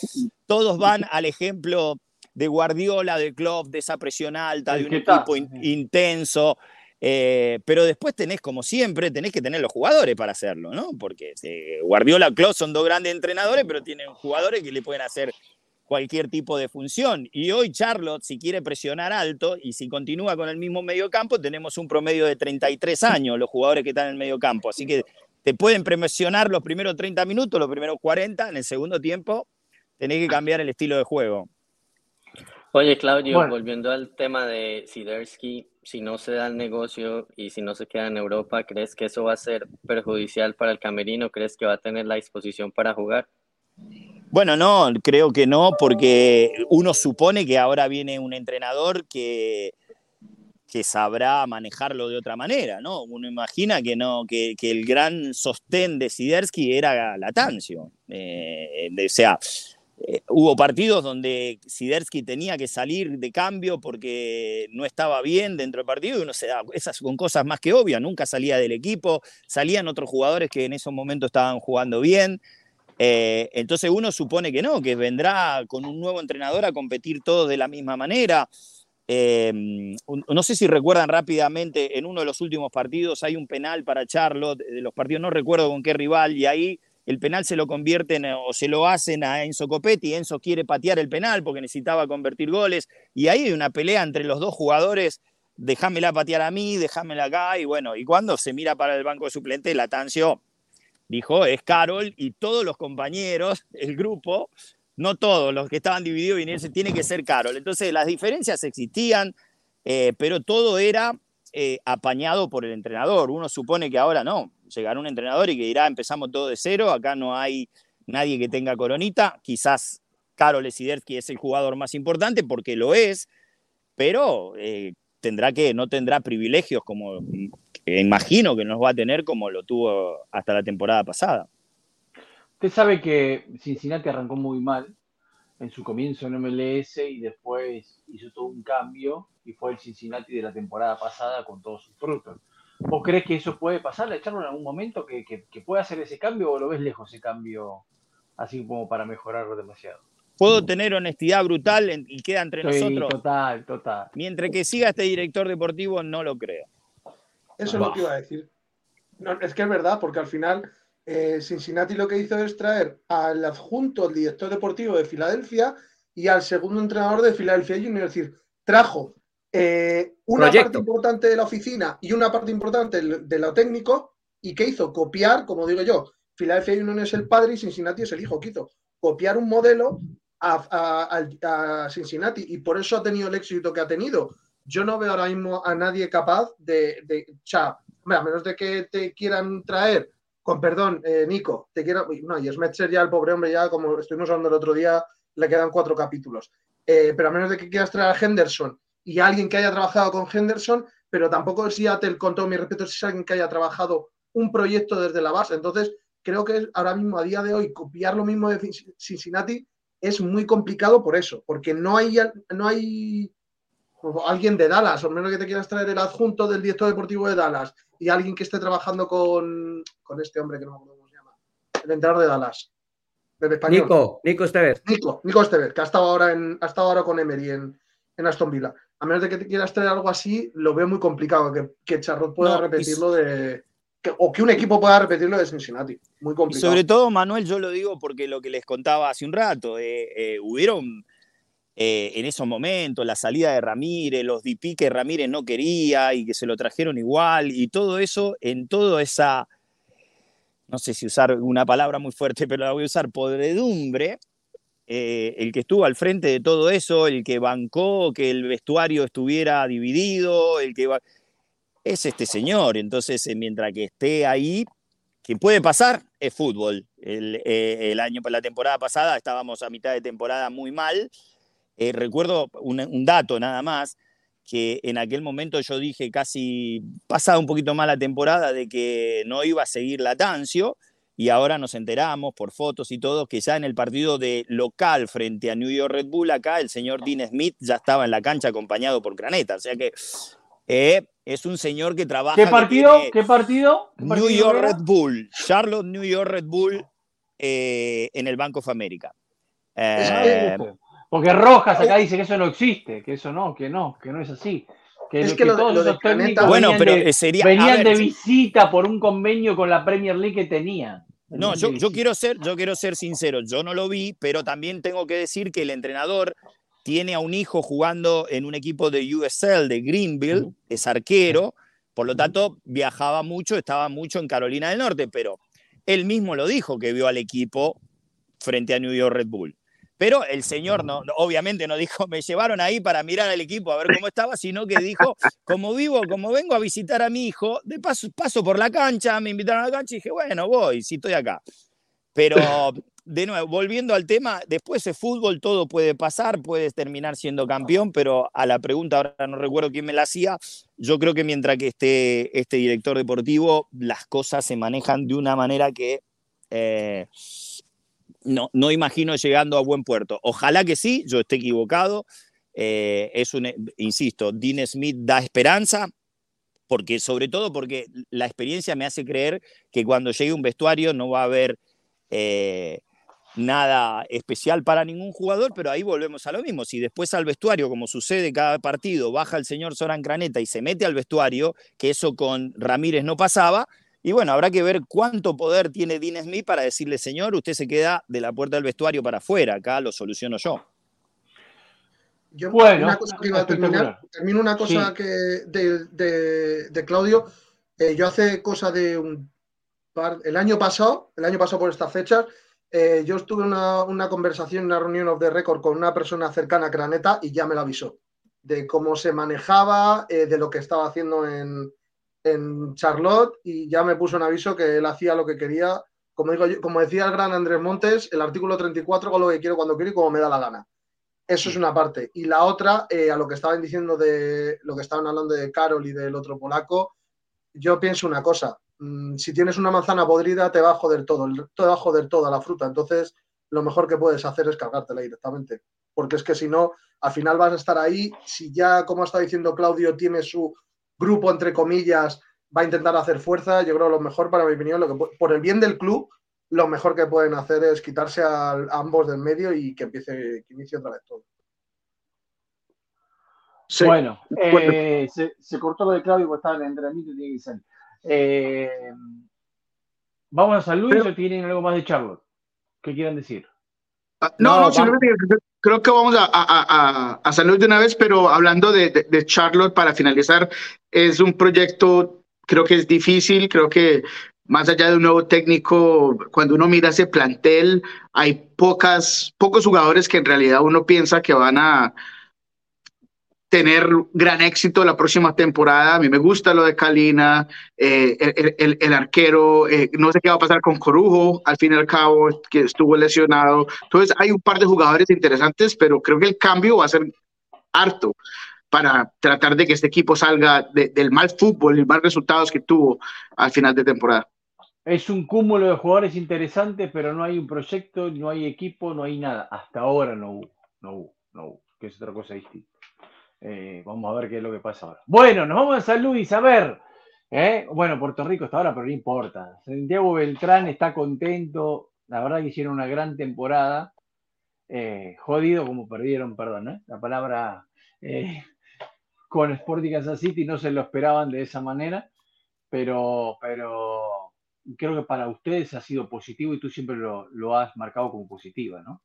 todos van al ejemplo de Guardiola, de Klopp, de esa presión alta, de un equipo intenso, eh, pero después tenés, como siempre, tenés que tener los jugadores para hacerlo, ¿no? Porque eh, Guardiola, Klopp son dos grandes entrenadores, pero tienen jugadores que le pueden hacer cualquier tipo de función. Y hoy Charlotte, si quiere presionar alto y si continúa con el mismo mediocampo, tenemos un promedio de 33 años los jugadores que están en el mediocampo. Así que te pueden presionar los primeros 30 minutos, los primeros 40, en el segundo tiempo tenés que cambiar el estilo de juego. Oye, Claudio, volviendo al tema de Sidersky, si no se da el negocio y si no se queda en Europa, ¿crees que eso va a ser perjudicial para el camerino? ¿Crees que va a tener la disposición para jugar? Bueno, no, creo que no, porque uno supone que ahora viene un entrenador que, que sabrá manejarlo de otra manera, ¿no? Uno imagina que no, que, el gran sostén de Sidersky era Latancio. Eh, o sea, eh, hubo partidos donde Sidersky tenía que salir de cambio porque no estaba bien dentro del partido y uno se da, esas son cosas más que obvias, nunca salía del equipo, salían otros jugadores que en esos momentos estaban jugando bien. Eh, entonces uno supone que no, que vendrá con un nuevo entrenador a competir todos de la misma manera. Eh, no sé si recuerdan rápidamente, en uno de los últimos partidos hay un penal para Charlotte, de los partidos no recuerdo con qué rival, y ahí el penal se lo convierten o se lo hacen a Enzo Copetti, Enzo quiere patear el penal porque necesitaba convertir goles, y ahí hay una pelea entre los dos jugadores, déjamela patear a mí, déjamela acá, y bueno, y cuando se mira para el banco de suplente, Latancio dijo, es Carol, y todos los compañeros, el grupo, no todos los que estaban divididos vinieron, tiene que ser Carol. Entonces las diferencias existían, eh, pero todo era eh, apañado por el entrenador. Uno supone que ahora no, llegará un entrenador y que dirá, empezamos todo de cero, acá no hay nadie que tenga coronita, quizás Karol Sidersky es el jugador más importante porque lo es, pero eh, tendrá que, no tendrá privilegios como imagino que nos va a tener como lo tuvo hasta la temporada pasada. Usted sabe que Cincinnati arrancó muy mal en su comienzo en MLS y después hizo todo un cambio y fue el Cincinnati de la temporada pasada con todos sus frutos. ¿Vos crees que eso puede pasar, ¿Le echarlo en algún momento, que, que, pueda hacer ese cambio o lo ves lejos ese cambio, así como para mejorarlo demasiado? Puedo tener honestidad brutal y queda entre nosotros. Total, total. Mientras que siga este director deportivo, no lo creo. Eso es lo que iba a decir. es que es verdad, porque al final eh, Cincinnati lo que hizo es traer al adjunto, el director deportivo de Filadelfia y al segundo entrenador de Filadelfia Junior. Es decir, trajo eh, una parte importante de la oficina y una parte importante de lo técnico, y que hizo copiar, como digo yo, Philadelphia Union es el padre y Cincinnati es el hijo, que hizo copiar un modelo a, Cincinnati. Y por eso ha tenido el éxito que ha tenido. Yo no veo ahora mismo a nadie capaz de, de a menos de que te quieran traer, con perdón, eh, Nico, te quiero, no, y Smetzer ya, el pobre hombre, ya como estuvimos hablando el otro día, le quedan cuatro capítulos. Eh, pero a menos de que quieras traer a Henderson y alguien que haya trabajado con Henderson, pero tampoco Seattle, con todo mi respeto, si es alguien que haya trabajado un proyecto desde la base. Entonces, creo que ahora mismo, a día de hoy, copiar lo mismo de Cincinnati es muy complicado por eso, porque no hay, no hay alguien de Dallas, o menos que te quieras traer el adjunto del director deportivo de Dallas y alguien que esté trabajando con, con este hombre que no me acuerdo cómo se llama, el entrenador de Dallas. Nico, Nico Esteves. Nico, Nico Esteves, que ha estado ahora, en, ha estado ahora con Emery en, en Aston Villa a menos de que te quieras traer algo así, lo veo muy complicado que, que Charrot pueda repetirlo de. o que un equipo pueda repetirlo de Cincinnati. Muy complicado. sobre todo, Manuel, yo lo digo porque lo que les contaba hace un rato, eh, eh, hubieron eh, en esos momentos la salida de Ramírez, los DP que Ramírez no quería y que se lo trajeron igual, y todo eso, en toda esa, no sé si usar una palabra muy fuerte, pero la voy a usar, podredumbre, eh, el que estuvo al frente de todo eso, el que bancó que el vestuario estuviera dividido, el que es este señor. Entonces, eh, mientras que esté ahí, que puede pasar es fútbol. El, eh, año, la temporada pasada estábamos a mitad de temporada muy mal. Recuerdo un, dato nada más, que en aquel momento yo dije casi pasada un poquito más la temporada de que no iba a seguir Latancio y ahora nos enteramos por fotos y todo que ya en el partido de local frente a New York Red Bull, acá el señor Dean Smith ya estaba en la cancha acompañado por Graneta. O sea que eh, es un señor que trabaja. ¿Qué partido? ¿Qué partido? New York Red Bull, Charlotte New York Red Bull eh, en el Banco of America. Eh, porque Rojas acá dice que eso no existe, que eso no, que no, que no es así. Que, es que, todos esos técnicos bueno, venían, pero de, sería, venían de visita por un convenio con la Premier League que tenían. No, yo, yo, quiero ser, yo quiero ser sincero, yo no lo vi, pero también tengo que decir que el entrenador tiene a un hijo jugando en un equipo de USL, de Greenville, es arquero, por lo tanto viajaba mucho, estaba mucho en Carolina del Norte, pero él mismo lo dijo que vio al equipo frente a New York Red Bull. Pero el señor no, obviamente no dijo, me llevaron ahí para mirar al equipo a ver cómo estaba, sino que dijo, como vivo, como vengo a visitar a mi hijo, de paso, paso por la cancha, me invitaron a la cancha y dije, bueno, voy, si estoy acá. Pero de nuevo, volviendo al tema, después de fútbol todo puede pasar, puedes terminar siendo campeón, pero a la pregunta, ahora no recuerdo quién me la hacía, yo creo que mientras que esté este director deportivo, las cosas se manejan de una manera que... Eh, no, no imagino llegando a buen puerto. Ojalá que sí, yo esté equivocado. Eh, es un, insisto, Dean Smith da esperanza, porque sobre todo porque la experiencia me hace creer que cuando llegue un vestuario no va a haber eh, nada especial para ningún jugador, pero ahí volvemos a lo mismo. Si después al vestuario, como sucede cada partido, baja el señor Soran Craneta y se mete al vestuario, que eso con Ramírez no pasaba, y bueno, habrá que ver cuánto poder tiene Dean Smith para decirle, señor, usted se queda de la puerta del vestuario para afuera, acá lo soluciono yo. Yo, bueno, una cosa que iba a terminar, termino una cosa que de, Claudio. Eh, yo hace cosa de un par, el año pasado, el año pasado por estas fechas, eh, yo estuve en una, conversación, una reunión of the record con una persona cercana a Craneta y ya me lo avisó de cómo se manejaba, eh, de lo que estaba haciendo en, en Charlotte y ya me puso un aviso que él hacía lo que quería. Como, digo como decía el gran Andrés Montes, el artículo 34 con lo que quiero cuando quiero y como me da la gana. Eso es una parte. Y la otra, eh, a lo que estaban diciendo de lo que estaban hablando de Carol y del otro polaco, yo pienso una cosa. mm, si tienes una manzana podrida, te va a joder todo, te va a joder toda la fruta. Entonces, lo mejor que puedes hacer es cargártela directamente. Porque es que si no, al final vas a estar ahí. Si ya, como está diciendo Claudio, tiene su grupo, entre comillas, va a intentar hacer fuerza, yo creo que lo mejor, para mi opinión, lo que, por el bien del club, lo mejor que pueden hacer es quitarse a, ambos del medio y que empiece, que inicie otra vez todo. [laughs] Bueno, eh, se, cortó lo de Claudio porque estaba en el entrenamiento y tiene que salir. Eh, ¿Vamos a San Luis o tienen algo más de Charlotte? ¿Qué quieren decir? Ah, no, no, simplemente creo que vamos a, a, a, San Luis de una vez, pero hablando de, de, Charlotte para finalizar, es un proyecto, creo que es difícil, creo que más allá de un nuevo técnico, cuando uno mira ese plantel, hay pocas, pocos jugadores que en realidad uno piensa que van a tener gran éxito la próxima temporada. A mí me gusta lo de Kalina, eh, el, el, arquero, eh, no sé qué va a pasar con Corujo, al fin y al cabo, que estuvo lesionado. Entonces hay un par de jugadores interesantes, pero creo que el cambio va a ser harto para tratar de que este equipo salga del mal fútbol y mal resultados que tuvo al final de temporada es un cúmulo de jugadores interesantes, pero no hay un proyecto, no hay equipo, no hay nada. Hasta ahora no no no hubo, que es otra cosa distinta. Eh, vamos a ver qué es lo que pasa ahora. Bueno, nos vamos a San Luis a ver. ¿eh? Bueno, Puerto Rico está ahora, pero no importa. Santiago Beltrán está contento. La verdad que hicieron una gran temporada. Eh, jodido como perdieron, perdón, la palabra con Sporting Kansas City no se lo esperaban de esa manera, pero, pero creo que para ustedes ha sido positivo y tú siempre lo, has marcado como positiva, ¿no?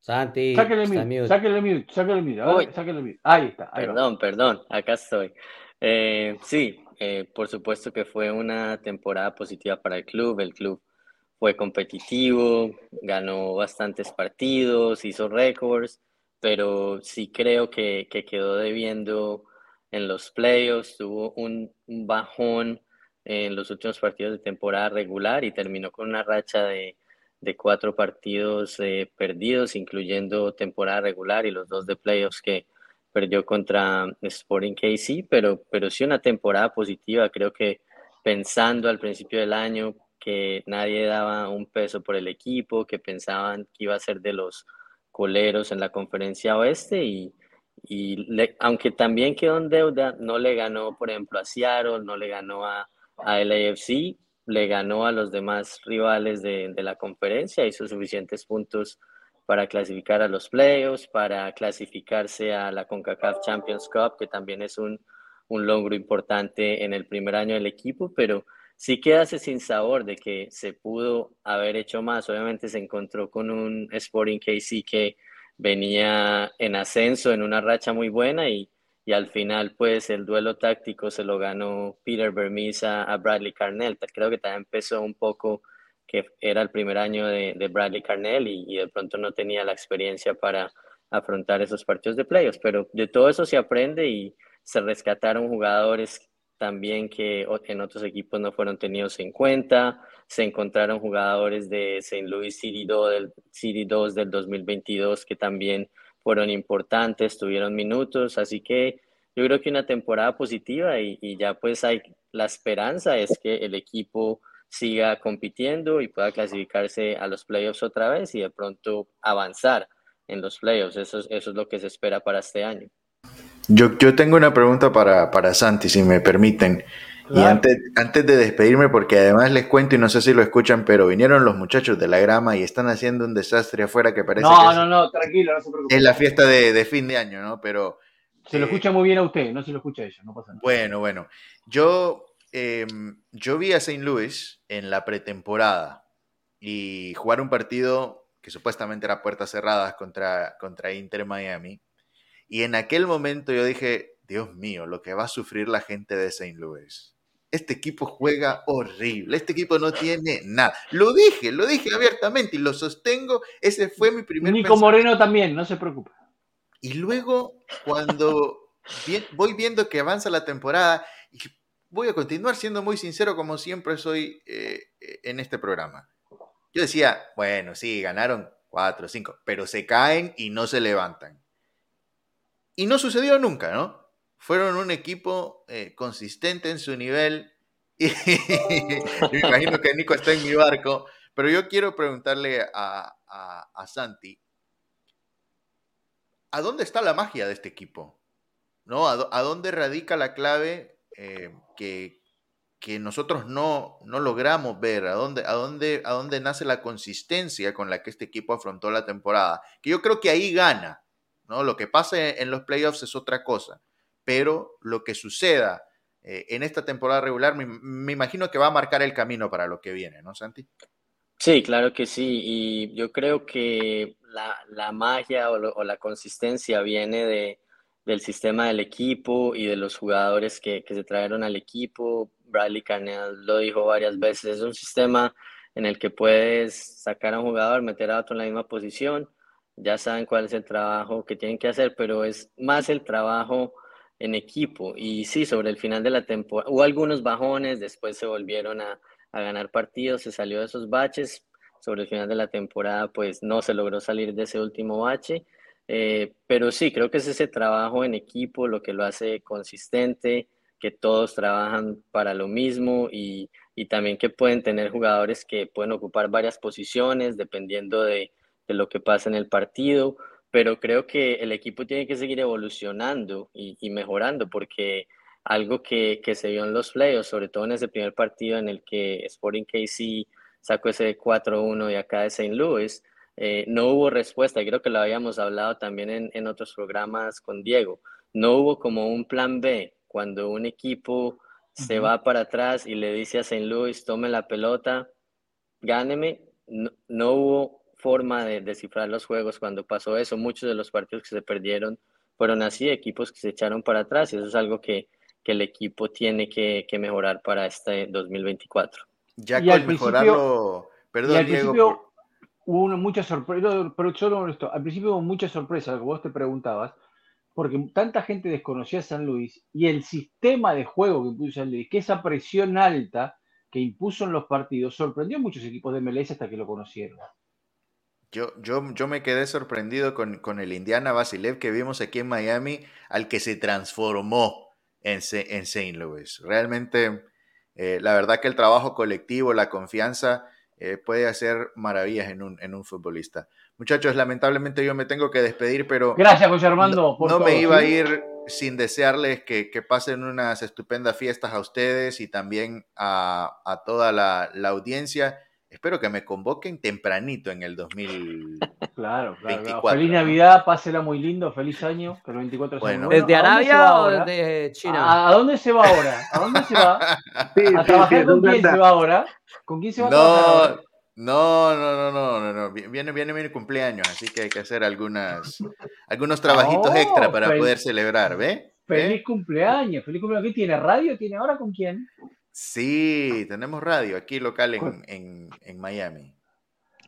Santi, sáquele mute, sáquele mute, sáquele mute, sáquele mute. Ahí está. perdón, perdón, acá estoy. Eh, sí, eh, por supuesto que fue una temporada positiva para el club. El club fue competitivo, ganó bastantes partidos, hizo récords, pero sí creo que, que quedó debiendo en los playoffs, tuvo un, bajón en los últimos partidos de temporada regular y terminó con una racha de, cuatro partidos eh, perdidos, incluyendo temporada regular y los dos de playoffs que perdió contra Sporting KC, pero, pero sí una temporada positiva. Creo que pensando al principio del año que nadie daba un peso por el equipo, que pensaban que iba a ser de los coleros en la conferencia oeste y, y aunque también quedó en deuda, no le ganó, por ejemplo, a Seattle, no le ganó a, a LAFC, le ganó a los demás rivales de, la conferencia, hizo suficientes puntos para clasificar a los playoffs, para clasificarse a la CONCACAF Champions Cup, que también es un, un logro importante en el primer año del equipo, pero sí quedase sin sabor de que se pudo haber hecho más. Obviamente se encontró con un Sporting KC que venía en ascenso, en una racha muy buena y, y al final pues el duelo táctico se lo ganó Peter Bermisa a Bradley Carnell. Creo que también empezó un poco que era el primer año de, Bradley Carnell y, y, de pronto no tenía la experiencia para afrontar esos partidos de playoffs, pero de todo eso se aprende y se rescataron jugadores también que en otros equipos no fueron tenidos en cuenta. Se encontraron jugadores de St. Louis City 2 del, City 2 del 2022 que también fueron importantes, tuvieron minutos, así que yo creo que una temporada positiva y, ya pues hay la esperanza es que el equipo siga compitiendo y pueda clasificarse a los playoffs otra vez y de pronto avanzar en los playoffs. Eso, eso es lo que se espera para este año. Yo, yo tengo una pregunta para, para Santi, si me permiten. Y antes, antes de despedirme, porque además les cuento y no sé si lo escuchan, pero vinieron los muchachos de la grama y están haciendo un desastre afuera que parece no, que no, no, no, tranquilo, no se preocupe. Es la fiesta de, de fin de año, ¿no? Pero... Se lo eh, escucha muy bien a usted, no se lo escucha a ellos, no pasa nada. Bueno, bueno. Yo, eh, yo vi a St. Louis en la pretemporada y jugar un partido que supuestamente era puertas cerradas contra, contra Inter Miami y en aquel momento yo dije, Dios mío, lo que va a sufrir la gente de St. Louis. Este equipo juega horrible, este equipo no tiene nada. Lo dije, lo dije abiertamente y lo sostengo, ese fue mi primer... Nico Moreno también, no se preocupe. Y luego, cuando voy viendo que avanza la temporada, y voy a continuar siendo muy sincero como siempre soy eh, en este programa. Yo decía, bueno, sí, ganaron cuatro, cinco, pero se caen y no se levantan. Y no sucedió nunca, ¿no? Fueron un equipo eh, consistente en su nivel. [laughs] Y, me imagino que Nico está en mi barco, pero yo quiero preguntarle a, a, Santi, ¿a dónde está la magia de este equipo? ¿No? ¿A, dónde radica la clave eh, que, que, nosotros no, no logramos ver? ¿A dónde, a, dónde, ¿A dónde nace la consistencia con la que este equipo afrontó la temporada? Que yo creo que ahí gana. ¿no? Lo que pasa en los playoffs es otra cosa pero lo que suceda eh, en esta temporada regular me, imagino que va a marcar el camino para lo que viene, ¿no, Santi? Sí, claro que sí, y yo creo que la, magia o, la consistencia viene de, del sistema del equipo y de los jugadores que, se trajeron al equipo. Bradley Carnell lo dijo varias veces, es un sistema en el que puedes sacar a un jugador, meter a otro en la misma posición, ya saben cuál es el trabajo que tienen que hacer, pero es más el trabajo en equipo. Y sí, sobre el final de la temporada hubo algunos bajones, después se volvieron a, ganar partidos, se salió de esos baches. Sobre el final de la temporada, pues no se logró salir de ese último bache. Eh, pero sí, creo que es ese trabajo en equipo lo que lo hace consistente, que todos trabajan para lo mismo y, y también que pueden tener jugadores que pueden ocupar varias posiciones dependiendo de, de lo que pasa en el partido pero creo que el equipo tiene que seguir evolucionando y, mejorando porque algo que, que, se vio en los playoffs, sobre todo en ese primer partido en el que Sporting KC sacó ese 4-1 de acá de St. Louis, eh, no hubo respuesta, creo que lo habíamos hablado también en, en, otros programas con Diego, no hubo como un plan B cuando un equipo se va para atrás y le dice a St. Louis, tome la pelota, gáneme, no, no hubo forma de descifrar los juegos cuando pasó eso. Muchos de los partidos que se perdieron fueron así, equipos que se echaron para atrás y eso es algo que, que el equipo tiene que, que, mejorar para este 2024. Ya que al mejorarlo, perdón, al Diego, hubo una, mucha sorpresa, pero solo esto, al principio hubo mucha sorpresa, que vos te preguntabas, porque tanta gente desconocía a San Luis y el sistema de juego que impuso San Luis, que esa presión alta que impuso en los partidos, sorprendió a muchos equipos de MLS hasta que lo conocieron. Yo, yo, yo me quedé sorprendido con, con, el Indiana Basilev que vimos aquí en Miami, al que se transformó en, en St. Louis. Realmente, eh, la verdad que el trabajo colectivo, la confianza, eh, puede hacer maravillas en un, en un futbolista. Muchachos, lamentablemente yo me tengo que despedir, pero... Gracias, José Armando. no, me iba a ir sin desearles que, que, pasen unas estupendas fiestas a ustedes y también a, a toda la, la audiencia espero que me convoquen tempranito en el 2024. Claro, claro. Feliz Navidad, pásela muy lindo, feliz año, que el 24 bueno. ¿Desde Arabia o desde China? ¿A, dónde se va ahora? ¿A dónde se va? [laughs] ¿A trabajar con quién se va ahora? ¿Con quién se va a trabajar No, no, no, no, no, Viene, viene mi cumpleaños, así que hay que hacer algunas, algunos trabajitos extra para poder celebrar, ¿ve? Feliz cumpleaños, feliz cumpleaños. ¿Qué tiene? ¿Radio tiene ahora con quién? Sí, tenemos radio aquí local en, en, Miami.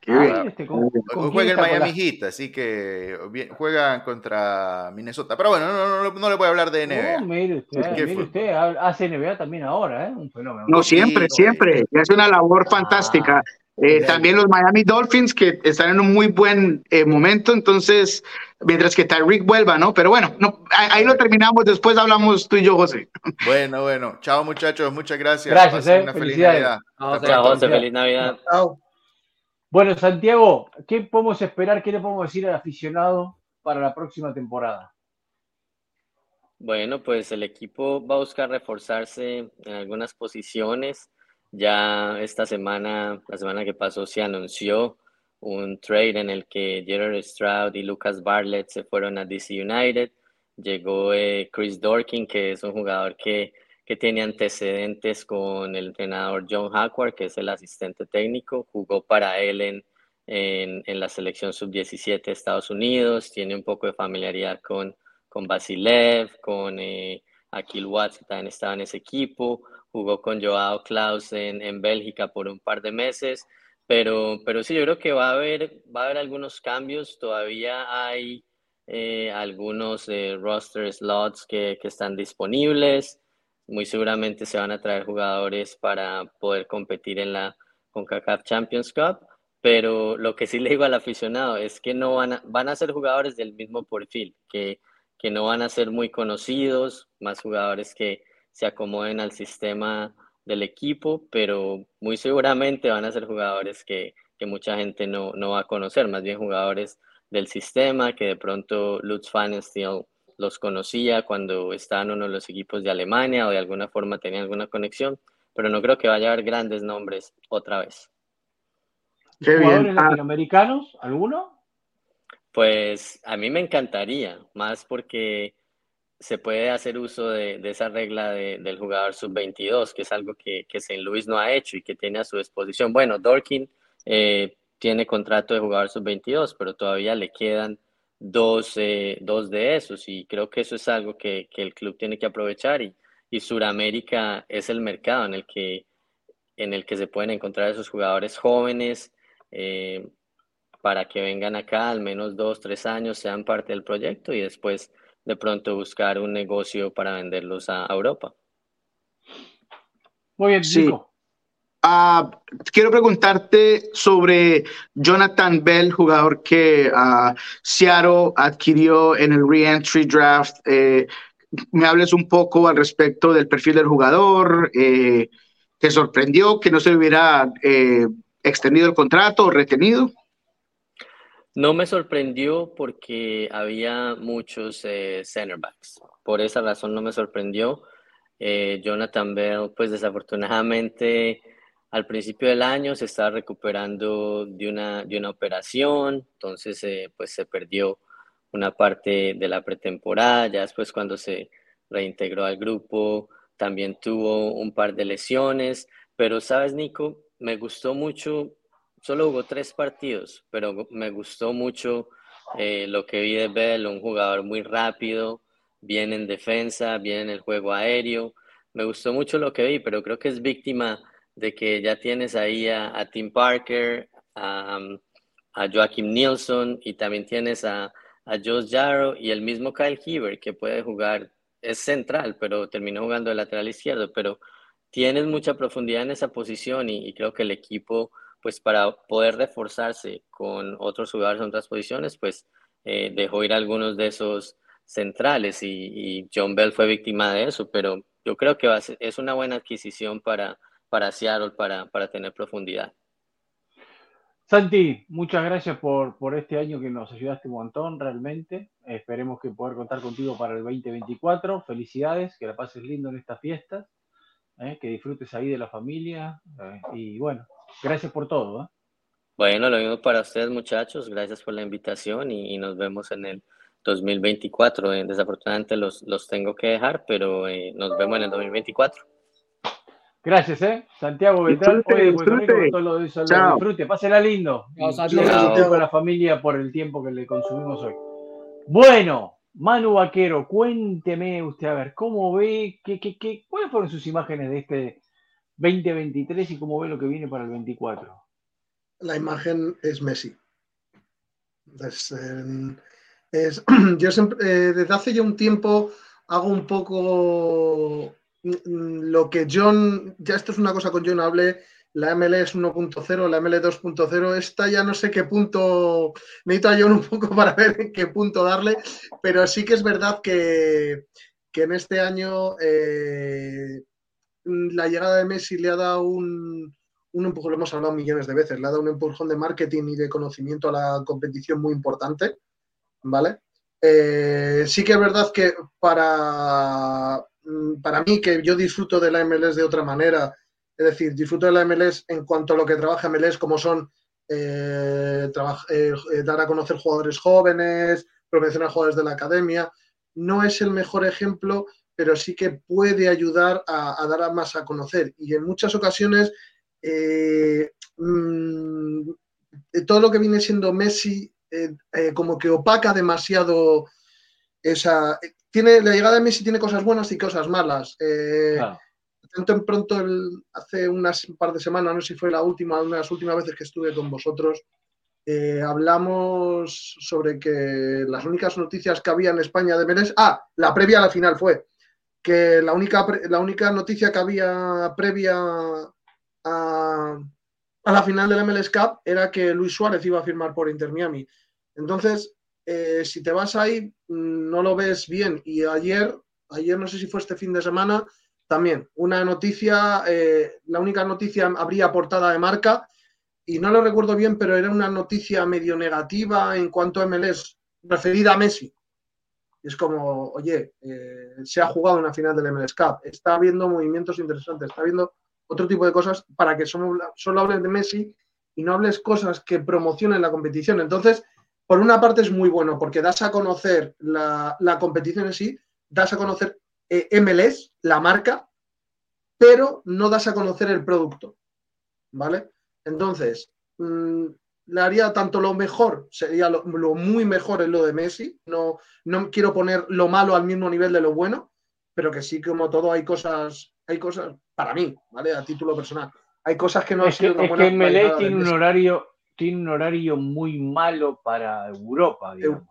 Ah, este, juega el Miami Heat, así que juegan contra Minnesota. Pero bueno, no, no, no, le voy a hablar de NBA. No, mire usted, mire usted, hace NBA también ahora, ¿eh? Un fenómeno. No, siempre, siempre. Es una labor fantástica. Ah. Eh, también los Miami Dolphins que están en un muy buen eh, momento, entonces, mientras que Tyreek vuelva, ¿no? Pero bueno, no, ahí, lo terminamos, después hablamos tú y yo, José. Bueno, bueno, chao muchachos, muchas gracias. Gracias, eh. una feliz Navidad. Chao, José, feliz Navidad. Chao. Bueno, Santiago, ¿qué podemos esperar, qué le podemos decir al aficionado para la próxima temporada? Bueno, pues el equipo va a buscar reforzarse en algunas posiciones ya esta semana, la semana que pasó, se anunció un trade en el que Gerard Stroud y Lucas Bartlett se fueron a DC United. Llegó eh, Chris Dorkin, que es un jugador que, que tiene antecedentes con el entrenador John Hackward, que es el asistente técnico. Jugó para él en, en, la selección sub-17 de Estados Unidos. Tiene un poco de familiaridad con, con Basilev, con eh, Akil Watts, que también estaba en ese equipo jugó con Joao Klaus en, Bélgica por un par de meses, pero, pero sí, yo creo que va a haber, va a haber algunos cambios, todavía hay eh, algunos eh, roster slots que, que, están disponibles, muy seguramente se van a traer jugadores para poder competir en la CONCACAF Champions Cup, pero lo que sí le digo al aficionado es que no van a, van a ser jugadores del mismo perfil, que que no van a ser muy conocidos, más jugadores que se acomoden al sistema del equipo, pero muy seguramente van a ser jugadores que, que mucha gente no, no, va a conocer, más bien jugadores del sistema que de pronto Lutz Pfannenstiel los conocía cuando estaban uno de los equipos de Alemania o de alguna forma tenía alguna conexión, pero no creo que vaya a haber grandes nombres otra vez. ¿Jugadores ah. latinoamericanos? ¿Alguno? Pues a mí me encantaría, más porque se puede hacer uso de, esa regla del jugador sub-22, que es algo que, que St. Louis no ha hecho y que tiene a su disposición. Bueno, Dorkin eh, tiene contrato de jugador sub-22, pero todavía le quedan dos, eh, dos, de esos y creo que eso es algo que, que el club tiene que aprovechar y, y Suramérica es el mercado en el que, en el que se pueden encontrar esos jugadores jóvenes eh, para que vengan acá al menos dos, tres años, sean parte del proyecto y después de pronto buscar un negocio para venderlos a Europa. Muy bien, sí. Uh, quiero preguntarte sobre Jonathan Bell, jugador que uh, Seattle adquirió en el re-entry draft. Eh, me hables un poco al respecto del perfil del jugador. Eh, ¿Te sorprendió que no se hubiera eh, extendido el contrato o retenido? No me sorprendió porque había muchos eh, center backs. Por esa razón no me sorprendió. Eh, Jonathan Bell, pues desafortunadamente al principio del año se estaba recuperando de una, de una operación, entonces eh, pues se perdió una parte de la pretemporada, ya después cuando se reintegró al grupo también tuvo un par de lesiones, pero sabes Nico, me gustó mucho solo jugó tres partidos, pero me gustó mucho eh, lo que vi de Bell, un jugador muy rápido, bien en defensa, bien en el juego aéreo. Me gustó mucho lo que vi, pero creo que es víctima de que ya tienes ahí a, Tim Parker, a, a, Joaquim Nielsen y también tienes a, a Josh Jarrow y el mismo Kyle Heaver que puede jugar, es central, pero terminó jugando de lateral izquierdo, pero tienes mucha profundidad en esa posición y creo que el equipo pues para poder reforzarse con otros jugadores en otras posiciones, pues eh, dejó ir algunos de esos centrales y, John Bell fue víctima de eso, pero yo creo que es una buena adquisición para, para Seattle para, para tener profundidad. Santi, muchas gracias por, por este año que nos ayudaste un montón, realmente. Esperemos que poder contar contigo para el 2024. Felicidades, que la pases lindo en estas fiestas, ¿eh? que disfrutes ahí de la familia ¿eh? y bueno, Gracias por todo. ¿eh? Bueno, lo mismo para ustedes, muchachos. Gracias por la invitación y, nos vemos en el 2024. Eh, desafortunadamente los, los tengo que dejar, pero eh, nos vemos en el 2024. Gracias, ¿eh? Santiago Beltrán. Disfrute, disfrute. Lo de disfrute. Pásela lindo. Gracias a la familia por el tiempo que le consumimos hoy. Bueno, Manu Vaquero, cuénteme usted, a ver, ¿cómo ve? Qué, qué, qué, ¿Cuáles fueron sus imágenes de este 2023 y cómo ve lo que viene para el 24? La imagen es Messi. [clears throat] yo siempre, eh, desde hace ya un tiempo hago un poco mm, lo que John, ya esto es una cosa con John hablé, la MLS 1.0, la ML 2.0, esta ya no sé qué punto, necesito a John un poco [laughs] para ver qué punto darle, pero sí que es verdad que, que en este año eh, Mm, la llegada de Messi le ha dado un, un empujón, lo hemos hablado millones de veces, le ha dado un empujón de marketing y de conocimiento a la competición muy importante, ¿vale? Eh, sí que es verdad que para, mm, para mí, que yo disfruto de la MLS de otra manera, es decir, disfruto de la MLS en cuanto a lo que trabaja MLS, como son eh, eh, dar a conocer jugadores jóvenes, promocionar jugadores de la academia, no es el mejor ejemplo pero sí que puede ayudar a, dar más a conocer. Y en muchas ocasiones, eh, mm, todo lo que viene siendo Messi, eh, eh, como que opaca demasiado esa. Tiene, la llegada de Messi tiene cosas buenas y cosas malas. Tanto en pronto, hace unas par de semanas, no sé si fue la última, una de las últimas veces que estuve con vosotros, hablamos sobre que las únicas noticias que había en España de Menés, ah, la previa a la final fue que la única, la única noticia que había previa a, la final del MLS Cup era que Luis Suárez iba a firmar por Inter Miami. Entonces, eh, si te vas ahí, mm, no lo ves bien. Y ayer, ayer no sé si fue este fin de semana, también una noticia, eh, la única noticia habría portada de marca y no lo recuerdo bien, pero era una noticia medio negativa en cuanto a MLS referida a Messi. Es como, oye, eh, se ha jugado una final del MLS Cup, está habiendo movimientos interesantes, está habiendo otro tipo de cosas para que solo, solo hables de Messi y no hables cosas que promocionen la competición. Entonces, por una parte es muy bueno porque das a conocer la, competición en sí, das a conocer eh, MLS, la marca, pero no das a conocer el producto. ¿Vale? Entonces, mm, le haría tanto lo mejor, sería lo, muy mejor en lo de Messi. No, no quiero poner lo malo al mismo nivel de lo bueno, pero que sí, como todo, hay cosas, hay cosas para mí, ¿vale? A título personal. Hay cosas que no es que, es que tiene un horario, tiene un horario muy malo para Europa, digamos.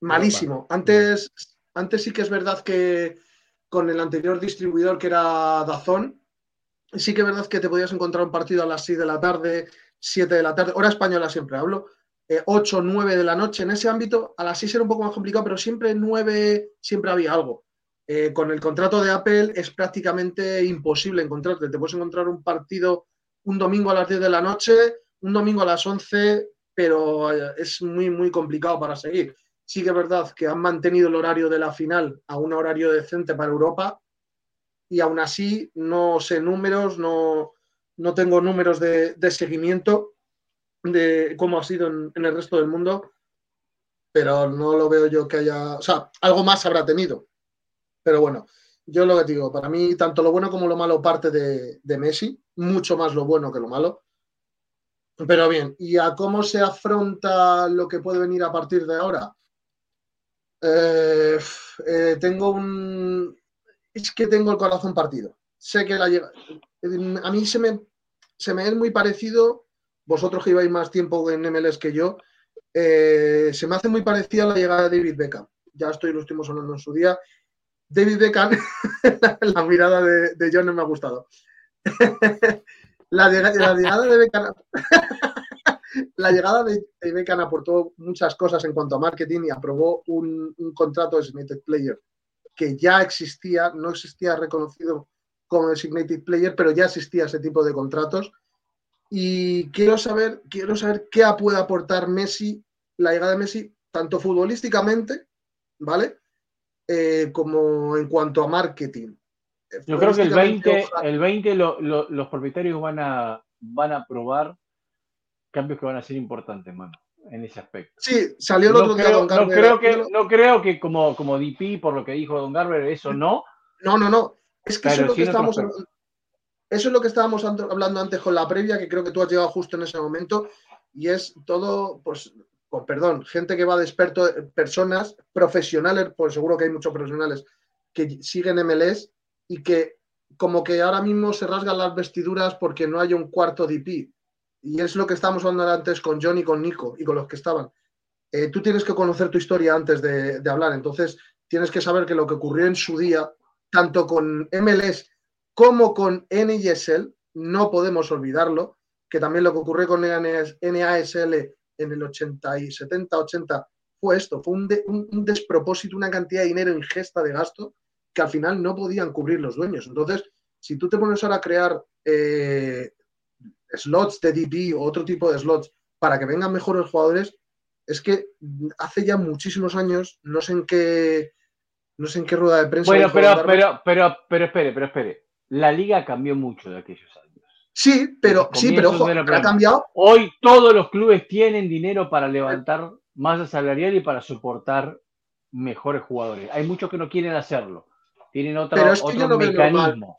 Malísimo. Antes, antes sí que es verdad que con el anterior distribuidor que era Dazón, sí que es verdad que te podías encontrar un partido a las 6 de la tarde, 7 de la tarde, hora española siempre hablo, 8, eh, 9 de la noche. En ese ámbito, a las 6 era un poco más complicado, pero siempre 9, siempre había algo. Eh, con el contrato de Apple es prácticamente imposible encontrarte. Te puedes encontrar un partido un domingo a las 10 de la noche, un domingo a las 11, pero eh, es muy, muy complicado para seguir. Sí que es verdad que han mantenido el horario de la final a un horario decente para Europa, y aún así no sé números, no, no tengo números de, seguimiento de cómo ha sido en, el resto del mundo, pero no lo veo yo que haya, o sea, algo más habrá tenido. Pero bueno, yo lo que digo, para mí tanto lo bueno como lo malo parte de, Messi, mucho más lo bueno que lo malo. Pero bien, ¿y a cómo se afronta lo que puede venir a partir de ahora? Eh, eh, tengo un, es que tengo el corazón partido. Sé que la llega. A mí se me, se me es muy parecido, vosotros que lleváis más tiempo en MLS que yo, eh, se me hace muy parecida a la llegada de David Beckham. Ya estoy, lo estuvimos hablando en su día. David Beckham, [laughs] la mirada de, John no me ha gustado. [laughs] la, llegada de Beckham. [laughs] la llegada de, Beckham aportó muchas cosas en cuanto a marketing y aprobó un, contrato de Designated Player que ya existía, no existía reconocido como designated player, pero ya existía ese tipo de contratos. Y quiero saber, quiero saber qué puede aportar Messi, la llegada de Messi, tanto futbolísticamente, ¿vale? Eh, como en cuanto a marketing. Yo creo que el 20, el 20 los propietarios van a, van a probar cambios que van a ser importantes, mano en ese aspecto. Sí, salió el otro día Don Garber. No creo que, no creo que como, como DP, por lo que dijo Don Garber, eso no. No, no, no. Es que eso es lo que estábamos eso es lo que estábamos hablando antes con la previa, que creo que tú has llegado justo en ese momento, y es todo, pues, pues perdón, gente que va de experto, personas profesionales, pues seguro que hay muchos profesionales que siguen MLS y que como que ahora mismo se rasgan las vestiduras porque no hay un cuarto DP y es lo que estábamos hablando antes con John y con Nico y con los que estaban. Eh, tú tienes que conocer tu historia antes de, hablar, entonces tienes que saber que lo que ocurrió en su día, tanto con MLS como con NISL, no podemos olvidarlo, que también lo que ocurrió con NASL en el 80 y 70, 80 fue esto, fue un, despropósito, una cantidad de dinero ingesta de gasto que al final no podían cubrir los dueños. Entonces, si tú te pones ahora a crear eh, slots de DP o otro tipo de slots para que vengan mejores jugadores, es que hace ya muchísimos años, no sé en qué, no sé en qué rueda de prensa. Bueno, pero, pero, pero, pero espere, pero espere. La liga cambió mucho de aquellos años. Sí, pero, sí, pero ojo, ha cambiado. Hoy todos los clubes tienen dinero para levantar masa salarial y para soportar mejores jugadores. Hay muchos que no quieren hacerlo. Tienen otro, otro mecanismo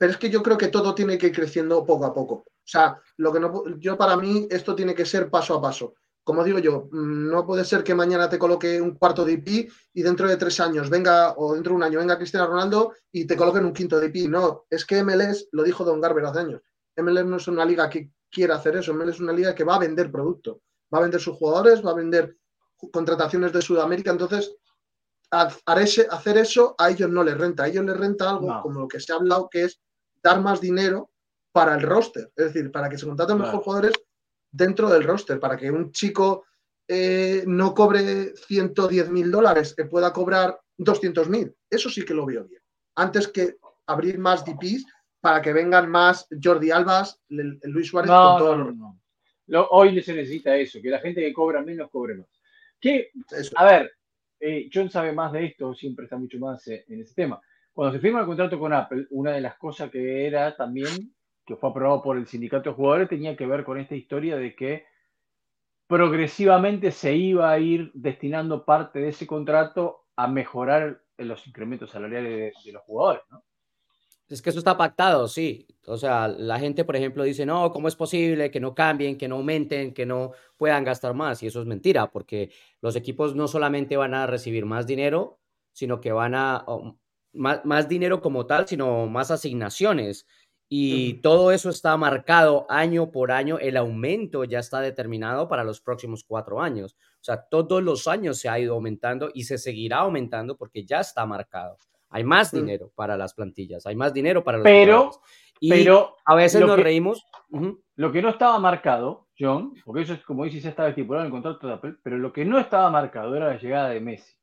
pero es que yo creo que todo tiene que ir creciendo poco a poco. O sea, lo que no, yo para mí esto tiene que ser paso a paso. Como digo yo, no puede ser que mañana te coloque un cuarto de IP y dentro de tres años venga, o dentro de un año venga Cristiano Ronaldo y te coloquen un quinto de IP. No, es que MLS, lo dijo Don Garber hace años, MLS no es una liga que quiera hacer eso, MLS es una liga que va a vender producto, va a vender sus jugadores, va a vender contrataciones de Sudamérica, entonces hacer eso a ellos no les renta, a ellos les renta algo como lo que se ha hablado que es dar más dinero para el roster, es decir, para que se contraten mejores jugadores dentro del roster, para que un chico eh, no cobre 110 mil dólares, que pueda cobrar 200 mil. Eso sí que lo veo bien. Antes que abrir más DPs para que vengan más Jordi Albas, Luis Suárez. No, con todo no, no. hoy se necesita eso, que la gente que cobra menos cobre más. Que, a ver, eh, John sabe más de esto, siempre está mucho más eh, en ese tema. Cuando se firma el contrato con Apple, una de las cosas que era también, que fue aprobado por el sindicato de jugadores, tenía que ver con esta historia de que progresivamente se iba a ir destinando parte de ese contrato a mejorar los incrementos salariales de, los jugadores. Es que eso está pactado, sí. O sea, la gente, por ejemplo, dice, no, ¿cómo es posible que no cambien, que no aumenten, que no puedan gastar más? Y eso es mentira, porque los equipos no solamente van a recibir más dinero, sino que van a, más, más dinero como tal, sino más asignaciones. Y todo eso está marcado año por año. El aumento ya está determinado para los próximos cuatro años. O sea, todos los años se ha ido aumentando y se seguirá aumentando porque ya está marcado. Hay más dinero para las plantillas, hay más dinero para los Pero, y pero a veces nos reímos. Lo que no estaba marcado, John, porque eso es como dices, ya estaba estipulado en el contrato de Apple, pero lo que no estaba marcado era la llegada de Messi.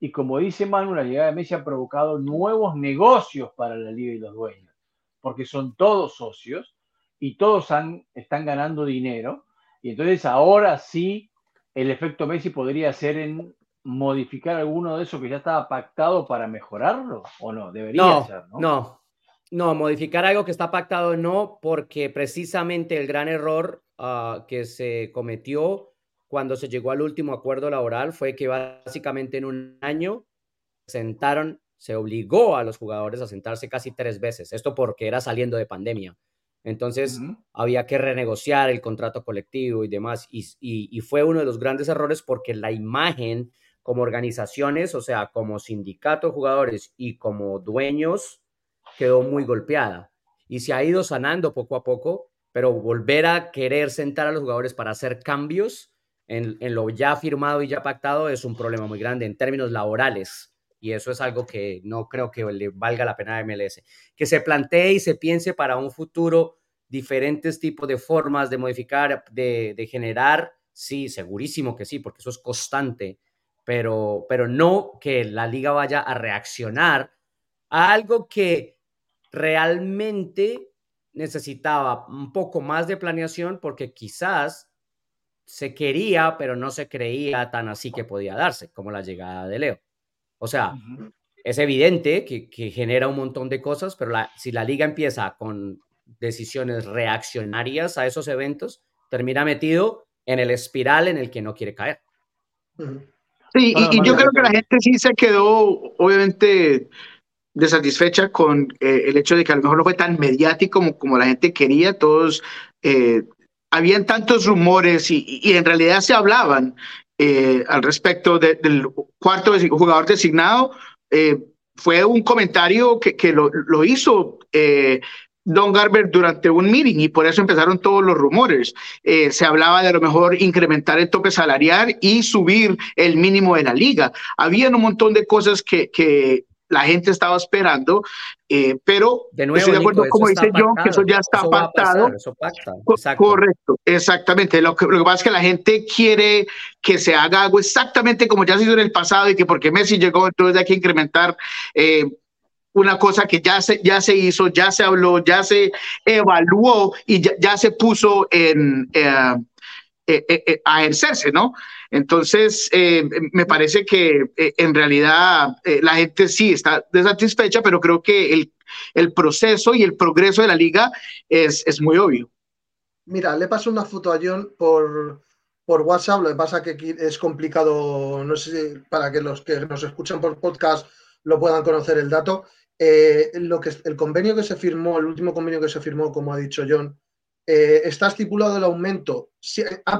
Y como dice Manu, la llegada de Messi ha provocado nuevos negocios para la liga y los dueños porque son todos socios y todos han, están ganando dinero. Y entonces ahora sí el efecto Messi podría ser en modificar alguno de eso que ya estaba pactado para mejorarlo, ¿o no? Debería ser, ¿no? No, no, modificar algo que está pactado no, porque precisamente el gran error ah, que se cometió cuando se llegó al último acuerdo laboral fue que básicamente en un año sentaron se obligó a los jugadores a sentarse casi tres veces, esto porque era saliendo de pandemia. Entonces había que renegociar el contrato colectivo y demás, y, fue uno de los grandes errores porque la imagen como organizaciones, o sea, como sindicato de jugadores y como dueños, quedó muy golpeada. Y se ha ido sanando poco a poco, pero volver a querer sentar a los jugadores para hacer cambios en, en lo ya firmado y ya pactado es un problema muy grande en términos laborales y eso es algo que no creo que le valga la pena a MLS. Que se plantee y se piense para un futuro diferentes tipos de formas de modificar, de, generar, sí, segurísimo que sí, porque eso es constante, pero, pero no que la liga vaya a reaccionar a algo que realmente necesitaba un poco más de planeación porque quizás se quería, pero no se creía tan así que podía darse, como la llegada de Leo. O sea, es evidente que, genera un montón de cosas, pero si la liga empieza con decisiones reaccionarias a esos eventos, termina metido en el espiral en el que no quiere caer. Sí, y, yo creo que la gente sí se quedó, obviamente, desatisfecha con eh, el hecho de que a lo mejor no fue tan mediático como, como la gente quería. Todos, eh, habían tantos rumores y, y, en realidad se hablaban eh, al respecto del cuarto jugador designado. Eh, fue un comentario que, lo, hizo eh, Don Garber durante un meeting y por eso empezaron todos los rumores. se hablaba de a lo mejor incrementar el tope salarial y subir el mínimo de la liga. Había un montón de cosas que, que la gente estaba esperando, eh, pero de nuevo, estoy de acuerdo, como dice John, que eso ya está pactado. Correcto, exactamente. Lo que, lo que, pasa es que la gente quiere que se haga algo exactamente como ya se hizo en el pasado y que porque Messi llegó, entonces hay que incrementar. Eh, una cosa que ya se, ya se hizo, ya se habló, ya se evaluó y ya, ya se puso en, eh, a ejercerse, ¿no? Entonces, eh, me parece que eh, en realidad eh, la gente sí está desatisfecha, pero creo que el, proceso y el progreso de la liga es, es muy obvio. Mira, le paso una foto a John por, por WhatsApp, lo que pasa que es complicado, no sé si para que los que nos escuchan por podcast lo puedan conocer el dato. lo que, el convenio que se firmó, el último convenio que se firmó, como ha dicho John, eh, está estipulado el aumento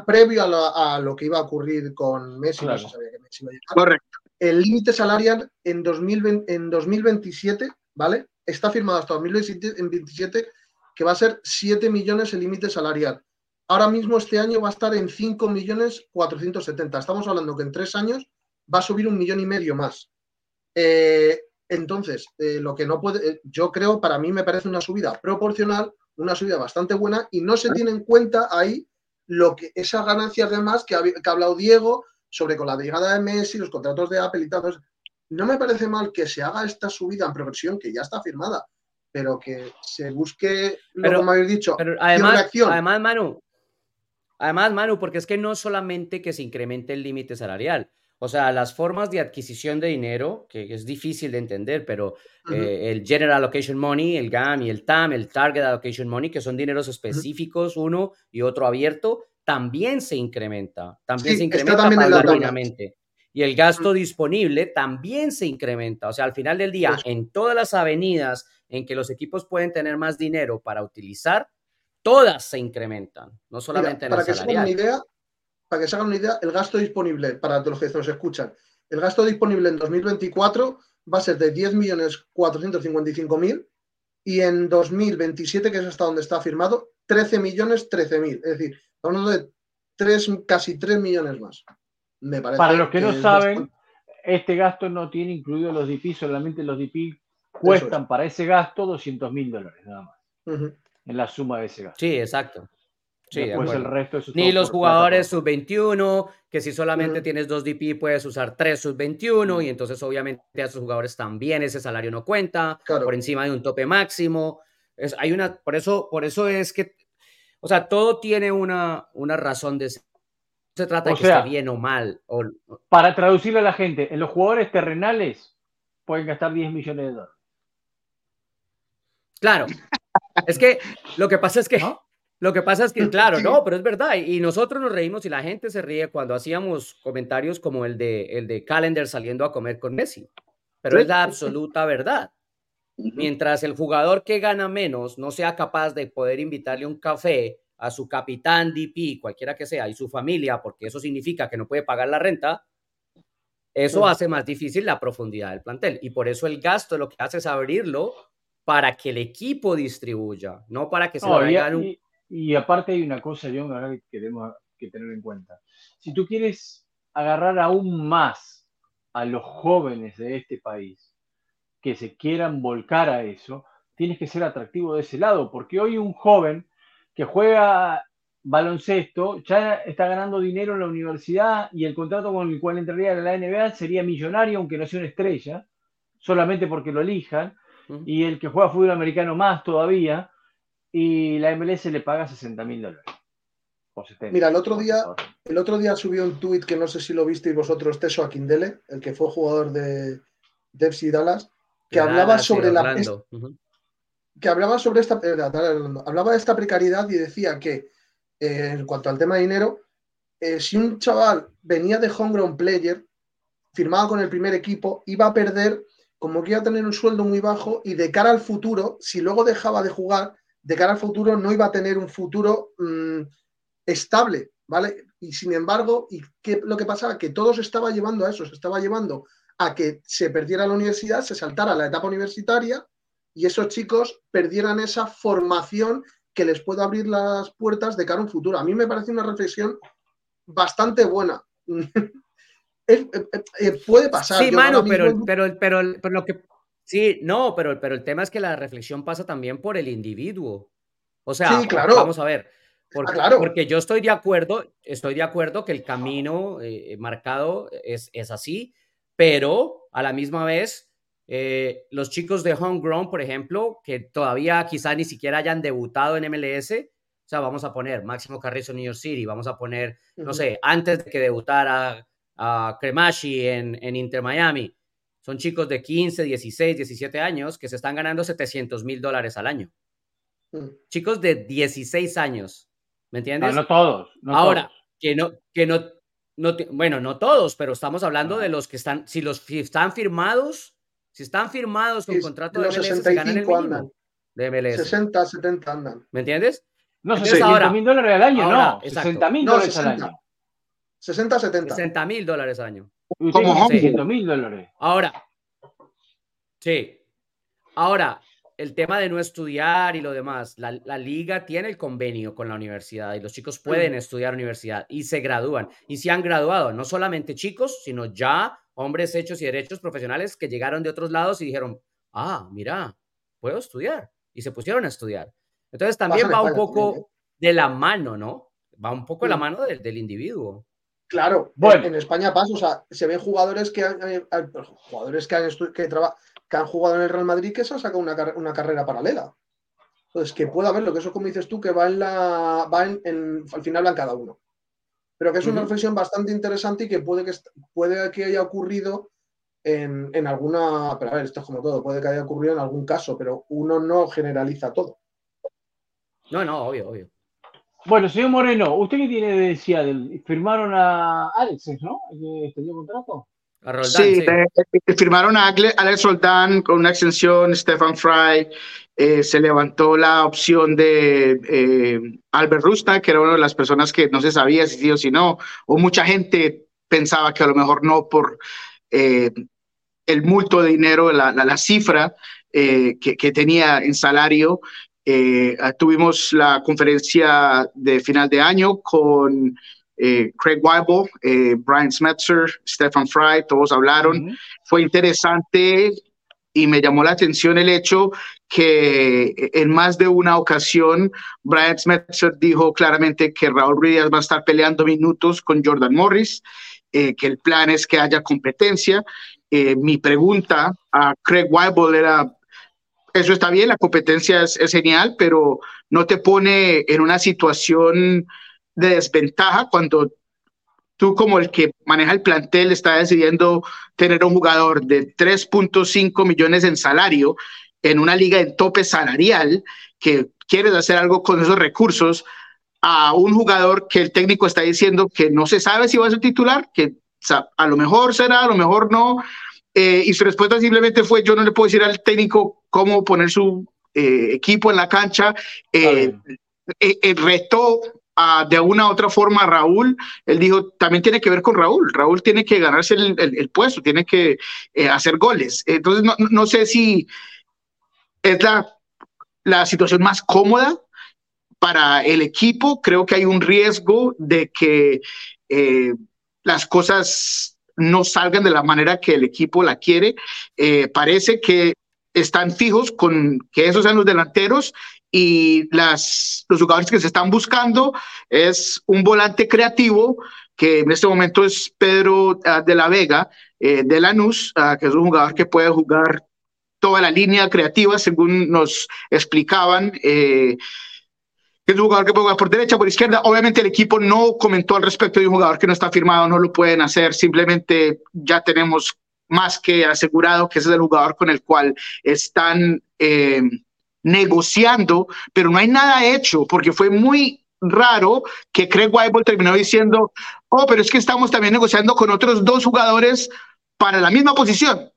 previo a lo, que iba a ocurrir con Messi, no se sabía que Messi iba a llegar. Correcto. El límite salarial en, 2020, en 2027, ¿vale? Está firmado hasta 2027 que va a ser 7 millones el límite salarial. Ahora mismo este año va a estar en 5 millones 470. Estamos hablando que en tres años va a subir un millón y medio más. Eh, entonces, eh, lo que no puede, yo creo, para mí me parece una subida proporcional una subida bastante buena y no se tiene en cuenta ahí lo que, esas ganancias de más que ha, que ha hablado Diego sobre con la llegada de Messi, los contratos de Apple y tal. no me parece mal que se haga esta subida en progresión que ya está firmada, pero que se busque, lo como habéis dicho, pero además, además, Manu, además, Manu, porque es que no solamente que se incremente el límite salarial, o sea, las formas de adquisición de dinero, que es difícil de entender, pero eh, el General Allocation Money, el GAM y el TAM, el Target Allocation Money, que son dineros específicos, uno y otro abierto, también se incrementa, también se incrementa paulatinamente. Y el gasto disponible también se incrementa. O sea, al final del día, en todas las avenidas en que los equipos pueden tener más dinero para utilizar, todas se incrementan, no solamente en para el que salarial. una idea, para que se hagan una idea, el gasto disponible, para los que nos escuchan, el gasto disponible en 2024 va a ser de 10.455.000 y en 2027, que es hasta donde está firmado, 13.013.000. Es decir, hablando de tres, casi 3 millones más. Me parece para los que, no saben, este gasto no tiene incluido los DP, solamente los DP cuestan para ese gasto 200 mil dólares nada más. En la suma de ese gasto. Sí, exacto. El resto Ni los jugadores sub-21, que si solamente tienes dos DP puedes usar tres sub-21 y entonces obviamente a esos jugadores también ese salario no cuenta por encima de un tope máximo. Es, hay una, por, eso, por eso es que, o sea, todo tiene una, una razón de ser. No se trata de que esté bien o mal. O, para traducirle a la gente, en los jugadores terrenales pueden gastar 10 millones de dólares. Claro. Es que lo que pasa es que. Lo que pasa es que, [laughs] claro, no, pero es verdad. Y nosotros nos reímos y la gente se ríe cuando hacíamos comentarios como el de, el de Calendar saliendo a comer con Messi. Pero es la absoluta verdad. Mientras el jugador que gana menos no sea capaz de poder invitarle un café a su capitán DP, cualquiera que sea, y su familia, porque eso significa que no puede pagar la renta, eso hace más difícil la profundidad del plantel. Y por eso el gasto lo que hace es abrirlo para que el equipo distribuya, no para que se no, y, y, aparte hay una cosa, John, que tenemos que tener en cuenta. Si tú quieres agarrar aún más a los jóvenes de este país que se quieran volcar a eso, tienes que ser atractivo de ese lado, porque hoy un joven que juega baloncesto ya está ganando dinero en la universidad y el contrato con el cual entraría a la NBA sería millonario, aunque no sea una estrella, solamente porque lo elijan y el que juega fútbol americano más todavía, y la MLS le paga 60 mil dólares. Mira, el otro día, el otro día subió un tuit que no sé si lo visteis vosotros, Teso Aquindele, el que fue jugador de, de Dallas, que hablaba sobre la que hablaba sobre esta eh, hablaba de esta precariedad y decía que eh, en cuanto al tema de dinero, eh, si un chaval venía de homegrown player, firmado con el primer equipo, iba a perder como que iba a tener un sueldo muy bajo y de cara al futuro, si luego dejaba de jugar, de cara al futuro no iba a tener un futuro mm, estable, ¿vale? Y sin embargo, ¿y qué lo que pasaba? Que todo se estaba llevando a eso, se estaba llevando a que se perdiera la universidad, se saltara la etapa universitaria y esos chicos perdieran esa formación que les pueda abrir las puertas de cara a un futuro. A mí me parece una reflexión bastante buena. [laughs] Eh, eh, eh, puede pasar. Sí, mano, pero, pero, pero, lo que. Sí, no, pero, pero el tema es que la reflexión pasa también por el individuo. O sea, vamos a ver. Porque, porque, yo estoy de acuerdo, estoy de acuerdo que el camino marcado es, es, así, pero a la misma vez, los chicos de Homegrown, por ejemplo, que todavía quizá ni siquiera hayan debutado en MLS, o sea, vamos a poner Máximo Carrizo New York City, vamos a poner, no sé, antes de que debutara a Cremashi en, Inter Miami. Son chicos de 15, 16, 17 años que se están ganando 700 mil dólares al año. Mm. Chicos de 16 años, ¿me entiendes? No, todos. Ahora, que no, que no, no, bueno, no todos, pero estamos hablando de los que están, si los están firmados, si están firmados con contrato de MLS, se ganan el mínimo de MLS. 60, 70 andan. ¿Me entiendes? No, 60 mil dólares al año, no. 60 mil dólares al año. 60, 70. 60 mil dólares al año. Como mil dólares. Ahora, sí. Ahora, el tema de no estudiar y lo demás, la, liga tiene el convenio con la universidad y los chicos pueden estudiar universidad y se gradúan. Y se han graduado, no solamente chicos, sino ya hombres hechos y derechos profesionales que llegaron de otros lados y dijeron, ah, mira, puedo estudiar. Y se pusieron a estudiar. Entonces también va un poco de la mano, ¿no? va un poco en la mano del, del individuo. Claro, bueno. en España pasa, o sea, se ven jugadores que han, eh, jugadores que han, que, que han jugado en el Real Madrid que se han sacado una, una carrera paralela. Entonces, que pueda haberlo, que eso como dices tú, que va en la. va en, al final van cada uno. Pero que es una reflexión bastante interesante y que puede que, puede que haya ocurrido en, en, alguna. Pero a ver, esto es como todo, puede que haya ocurrido en algún caso, pero uno no generaliza todo. No, no, obvio, obvio. Bueno, señor Moreno, ¿usted qué tiene de decir? Firmaron a Alex, ¿no? ¿Tenía contrato? A sí, firmaron a Alex Roldán con una extensión, Stefan Fry, eh, se levantó la opción de eh, Albert Rusta, que era una de las personas que no se sabía si sí o si no, o mucha gente pensaba que a lo mejor no por eh, el multo de dinero, la, la, cifra que, que, tenía en salario, eh, tuvimos la conferencia de final de año con eh, Craig Weibel, eh, Brian Smetzer, Stefan Fry, todos hablaron. Fue interesante y me llamó la atención el hecho que en más de una ocasión Brian Smetzer dijo claramente que Raúl Ruiz va a estar peleando minutos con Jordan Morris, que el plan es que haya competencia. mi pregunta a Craig Weibel era, eso está bien, la competencia es, genial, pero no te pone en una situación de desventaja cuando tú como el que maneja el plantel está decidiendo tener un jugador de 3.5 millones en salario en una liga en tope salarial, que quieres hacer algo con esos recursos, a un jugador que el técnico está diciendo que no se sabe si va a ser titular, que a lo mejor será, a lo mejor no, eh, y su respuesta simplemente fue, yo no le puedo decir al técnico cómo poner su eh, equipo en la cancha. Eh, eh retó de una u otra forma a Raúl. Él dijo, también tiene que ver con Raúl. Raúl tiene que ganarse el, puesto, tiene que hacer goles. Entonces, no, no, sé si es la, la situación más cómoda para el equipo. Creo que hay un riesgo de que las cosas no salgan de la manera que el equipo la quiere. Eh, parece que están fijos con que esos sean los delanteros y las, los jugadores que se están buscando es un volante creativo que en este momento es Pedro ah, de la Vega eh, de Lanús, uh, que es un jugador que puede jugar toda la línea creativa, según nos explicaban. Eh, es un jugador que puede jugar por derecha, por izquierda. Obviamente el equipo no comentó al respecto de un jugador que no está firmado, no lo pueden hacer. Simplemente ya tenemos más que asegurado que ese es el jugador con el cual están eh, negociando, pero no hay nada hecho porque fue muy raro que Craig Weibel terminó diciendo, oh, pero es que estamos también negociando con otros dos jugadores para la misma posición.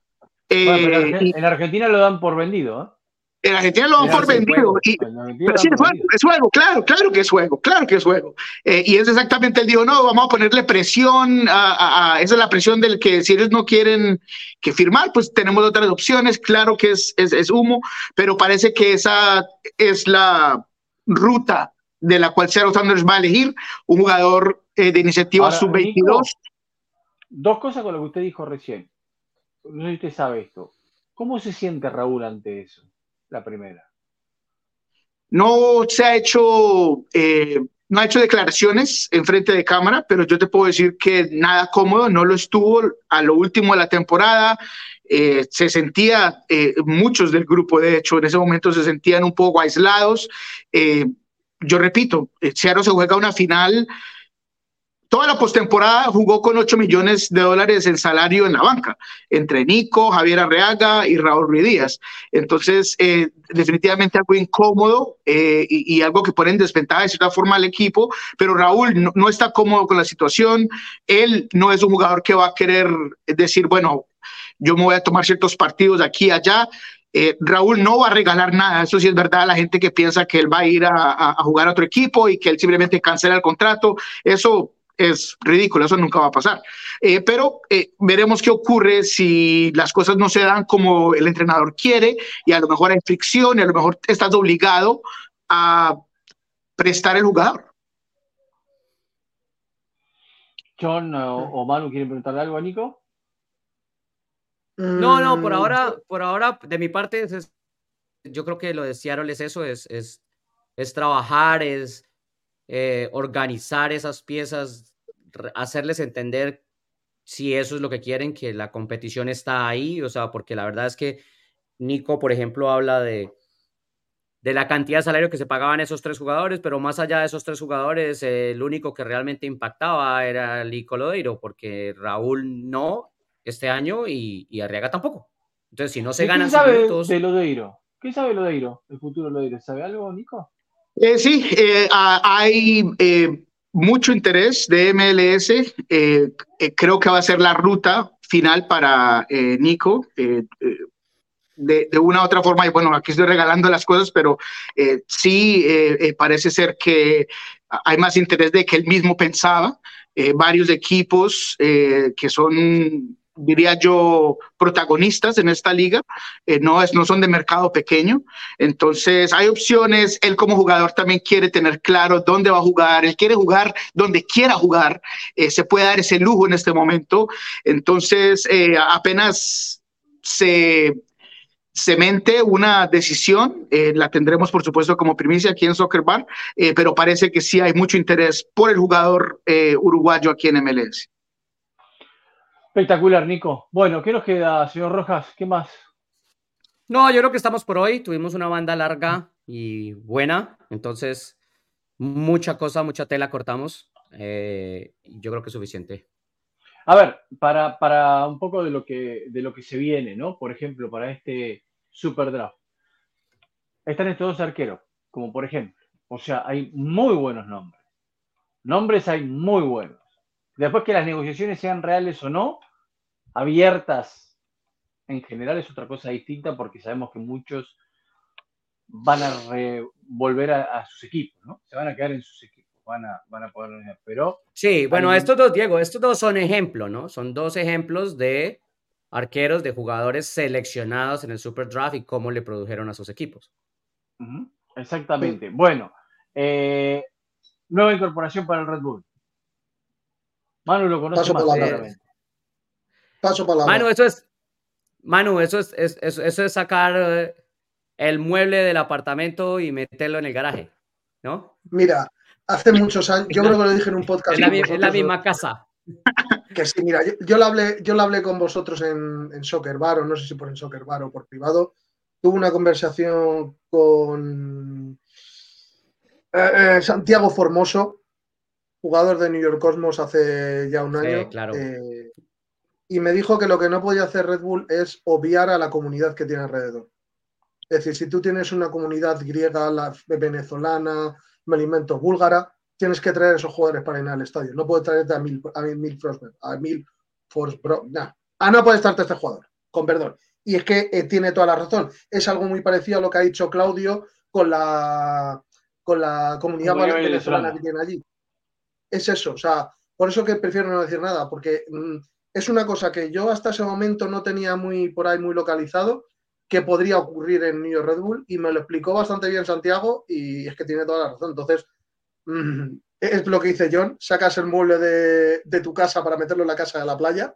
en Argentina lo dan por vendido. ¿eh? En Argentina lo dan por vendido. Y, pero sí, es juego, es juego, claro, claro que es juego, claro que es juego. Eh, y es exactamente, él dijo, no, vamos a ponerle presión, a, esa es la presión del que si ellos no quieren que firmar, pues tenemos otras opciones, claro que es, es, es humo, pero parece que esa es la ruta de la cual Seattle Sanders va a elegir, un jugador eh, de iniciativa sub-22. Dos cosas con lo que usted dijo recién. No sé si usted sabe esto. ¿Cómo se siente Raúl ante eso? La primera. No se ha hecho, eh, no ha hecho declaraciones en frente de cámara, pero yo te puedo decir que nada cómodo, no lo estuvo a lo último de la temporada. Eh, se sentía, eh, muchos del grupo, de hecho, en ese momento se sentían un poco aislados. yo repito, Seattle se juega una final Toda la postemporada jugó con 8 millones de dólares en salario en la banca, entre Nico, Javier Arreaga y Raúl Ruiz Díaz. Entonces, eh, definitivamente algo incómodo eh, y, algo que pone en desventaja de cierta forma al equipo, pero Raúl no, está cómodo con la situación. Él no es un jugador que va a querer decir, bueno, yo me voy a tomar ciertos partidos aquí y allá. Eh, Raúl no va a regalar nada, eso sí es verdad, la gente que piensa que él va a ir a, a jugar a otro equipo y que él simplemente cancela el contrato, eso es ridículo, eso nunca va a pasar. Eh, pero eh, veremos qué ocurre si las cosas no se dan como el entrenador quiere y a lo mejor hay fricción y a lo mejor estás obligado a prestar el jugador. John o, Manu quieren preguntarle algo a Nico. No, no, por mm. ahora, por ahora, de mi parte, yo creo que lo de Seattle es eso, es, es, es trabajar, es eh, organizar esas piezas, hacerles entender si eso es lo que quieren, que la competición está ahí, o sea, porque la verdad es que Nico, por ejemplo, habla de, de la cantidad de salario que se pagaban esos tres jugadores, pero más allá de esos tres jugadores, el único que realmente impactaba era Lico Lodeiro, porque Raúl no este año y, Arriaga tampoco. Entonces, si no se ganan... ¿Qué sabe de Lodeiro? ¿Qué sabe Lodeiro? El futuro de Lodeiro. ¿Sabe algo, Nico? Eh, sí, eh, hay eh, mucho interés de MLS. Eh, eh, creo que va a ser la ruta final para eh, Nico. De, de, una u otra forma, y bueno, aquí estoy regalando las cosas, pero sí parece ser que hay más interés de que él mismo pensaba. varios equipos que son diría yo, protagonistas en esta liga, eh, no, es, no son de mercado pequeño. Entonces, hay opciones. Él como jugador también quiere tener claro dónde va a jugar. Él quiere jugar donde quiera jugar. Eh, se puede dar ese lujo en este momento. Entonces, eh, apenas se cemente una decisión, la tendremos por supuesto como primicia aquí en Soccer Bar, pero parece que sí hay mucho interés por el jugador uruguayo aquí en MLS. Espectacular, Nico. Bueno, ¿qué nos queda, señor Rojas? ¿Qué más? No, yo creo que estamos por hoy. Tuvimos una banda larga y buena, entonces mucha cosa, mucha tela cortamos. Eh, yo creo que es suficiente. A ver, para, para, un poco de lo, que, de lo que se viene, ¿no? Por ejemplo, para este Super Draft. Están estos dos arqueros, como por ejemplo. O sea, hay muy buenos nombres. Nombres hay muy buenos. Después que las negociaciones sean reales o no, abiertas en general es otra cosa distinta porque sabemos que muchos van a volver a, sus equipos, ¿no? Se van a quedar en sus equipos, van a, van a poder... Pero... Sí, bueno, estos dos, Diego, estos dos son ejemplos, ¿no? Son dos ejemplos de arqueros, de jugadores seleccionados en el Super Draft y cómo le produjeron a sus equipos. Exactamente. Bueno, eh, nueva incorporación para el Red Bull. Manu lo conoce Paso más. Palabra. Paso palabra. Manu, eso es, Manu, eso es, eso es sacar eh, el mueble del apartamento y meterlo en el garaje, ¿no? Mira, hace muchos años, yo creo que lo dije en un podcast. Es la, misma casa. Que sí, mira, yo, lo, hablé, yo lo hablé con vosotros en, en Soccer Bar, o no sé si por en Soccer Bar o por privado. Tuve una conversación con eh, eh, Santiago Formoso, jugador de New York Cosmos hace ya un año. claro. Eh, y me dijo que lo que no podía hacer Red Bull es obviar a la comunidad que tiene alrededor. Es decir, si tú tienes una comunidad griega, la venezolana, me alimento búlgara, tienes que traer a esos jugadores para ir al estadio. No puedes traerte a mil, a mil, a mil Force Bro. Ah, no puedes traerte a este jugador, con perdón. Y es que eh, tiene toda la razón. Es algo muy parecido a lo que ha dicho Claudio con la, con la comunidad venezolana que tiene allí es eso. O sea, por eso que prefiero no decir nada, porque mm, es una cosa que yo hasta ese momento no tenía muy por ahí muy localizado, que podría ocurrir en New York Red Bull, y me lo explicó bastante bien Santiago, y es que tiene toda la razón. Entonces, mm, es lo que dice John, sacas el mueble de, tu casa para meterlo en la casa de la playa,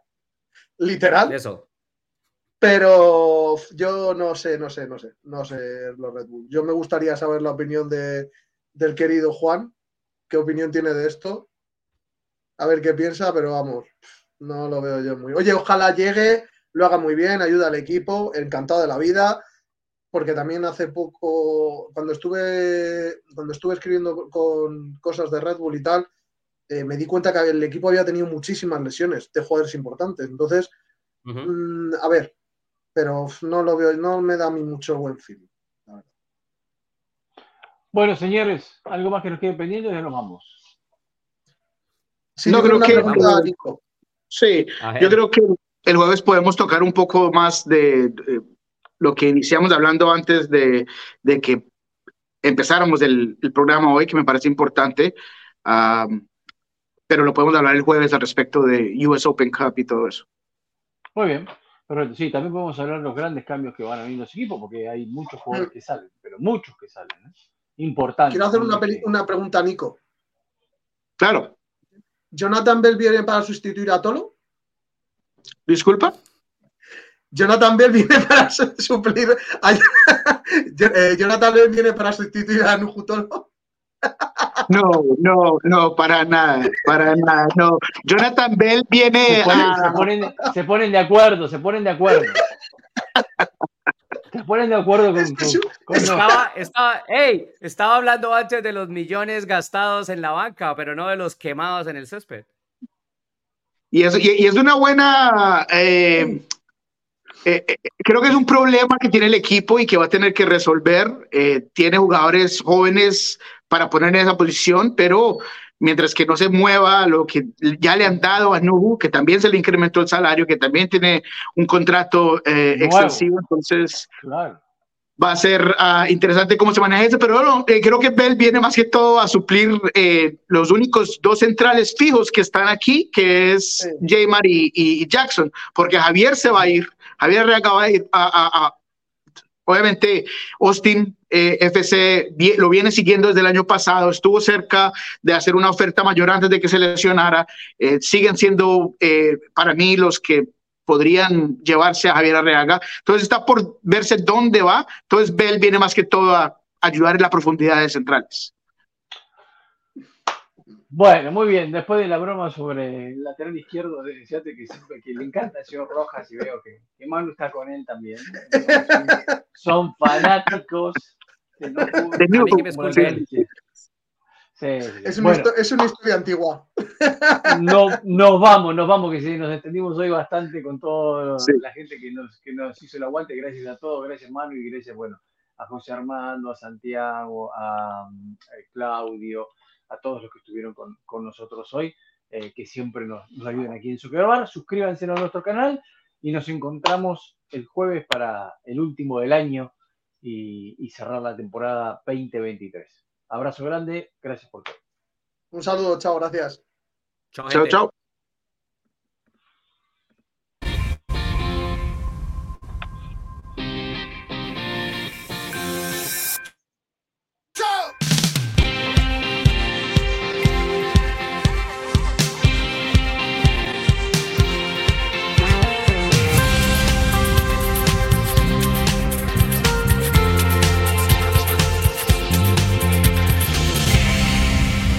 literal. Eso. Pero yo no sé, no sé, no sé, no sé los Red Bull. Yo me gustaría saber la opinión de, del querido Juan, qué opinión tiene de esto. A ver qué piensa, pero vamos, no lo veo yo muy. Oye, ojalá llegue, lo haga muy bien, ayuda al equipo, encantado de la vida, porque también hace poco, cuando estuve, cuando estuve escribiendo con cosas de Red Bull y tal, eh, me di cuenta que el equipo había tenido muchísimas lesiones de jugadores importantes. Entonces, mm, a ver, pero no lo veo, no me da a mí mucho buen feeling. Bueno, señores, algo más que nos quede pendiente y ya nos vamos. Sí, no, creo que, sí, yo creo que el jueves podemos tocar un poco más de, lo que iniciamos hablando antes de, que empezáramos el, programa hoy, que me parece importante, pero lo podemos hablar el jueves al respecto de US Open Cup y todo eso. Muy bien, pero Sí, también podemos hablar de los grandes cambios que van a venir los equipos, porque hay muchos jugadores que salen, pero muchos que salen. ¿eh? Importante. Quiero hacer una, una pregunta a Nico. Claro. ¿Jonathan Bell viene para sustituir a Tolo? ¿Disculpa? Jonathan Bell viene para suplir a... [laughs] Eh, Jonathan Bell viene para sustituir a Nuju Tolo. [laughs] No, no, no, para nada, para nada, no. Jonathan Bell viene ponen, se ponen de acuerdo. Se ponen de acuerdo con... estaba, estaba, estaba hablando antes de los millones gastados en la banca, pero no de los quemados en el césped. Y es, y, es una buena... Eh, eh, eh, creo que es un problema que tiene el equipo y que va a tener que resolver. tiene jugadores jóvenes para poner en esa posición, pero mientras que no se mueva lo que ya le han dado a Nubu, que también se le incrementó el salario, que también tiene un contrato eh, extensivo, entonces va a ser ah, interesante cómo se maneja eso, pero bueno, eh, creo que Bell viene más que todo a suplir eh, los únicos dos centrales fijos que están aquí, que es sí. y, Jackson, porque Javier se va a ir, Javier acaba de ir a, a obviamente Austin eh, FC lo viene siguiendo desde el año pasado, estuvo cerca de hacer una oferta mayor antes de que se lesionara, eh, siguen siendo eh, para mí los que podrían llevarse a Javier Arreaga, entonces está por verse dónde va, entonces Bell viene más que todo a ayudar en la profundidad de centrales. Bueno, muy bien. Después de la broma sobre el lateral izquierdo, decíate que, que le encanta el señor Rojas y veo que, que Manu está con él también. Son, fanáticos. Que no es, una es, una historia antigua. No, nos vamos, nos vamos, que sí, nos entendimos hoy bastante con toda la gente que nos, que nos hizo el aguante. Gracias a todos, gracias Manu y gracias, bueno, a José Armando, a Santiago, a, a Claudio, a todos los que estuvieron con, con nosotros hoy, eh, que siempre nos, nos, ayuden aquí en Bar. Suscríbanse a nuestro canal y nos encontramos el jueves para el último del año y, y cerrar la temporada 2023. Abrazo grande, gracias por todo. Un saludo, chao, gracias. Chao, chao.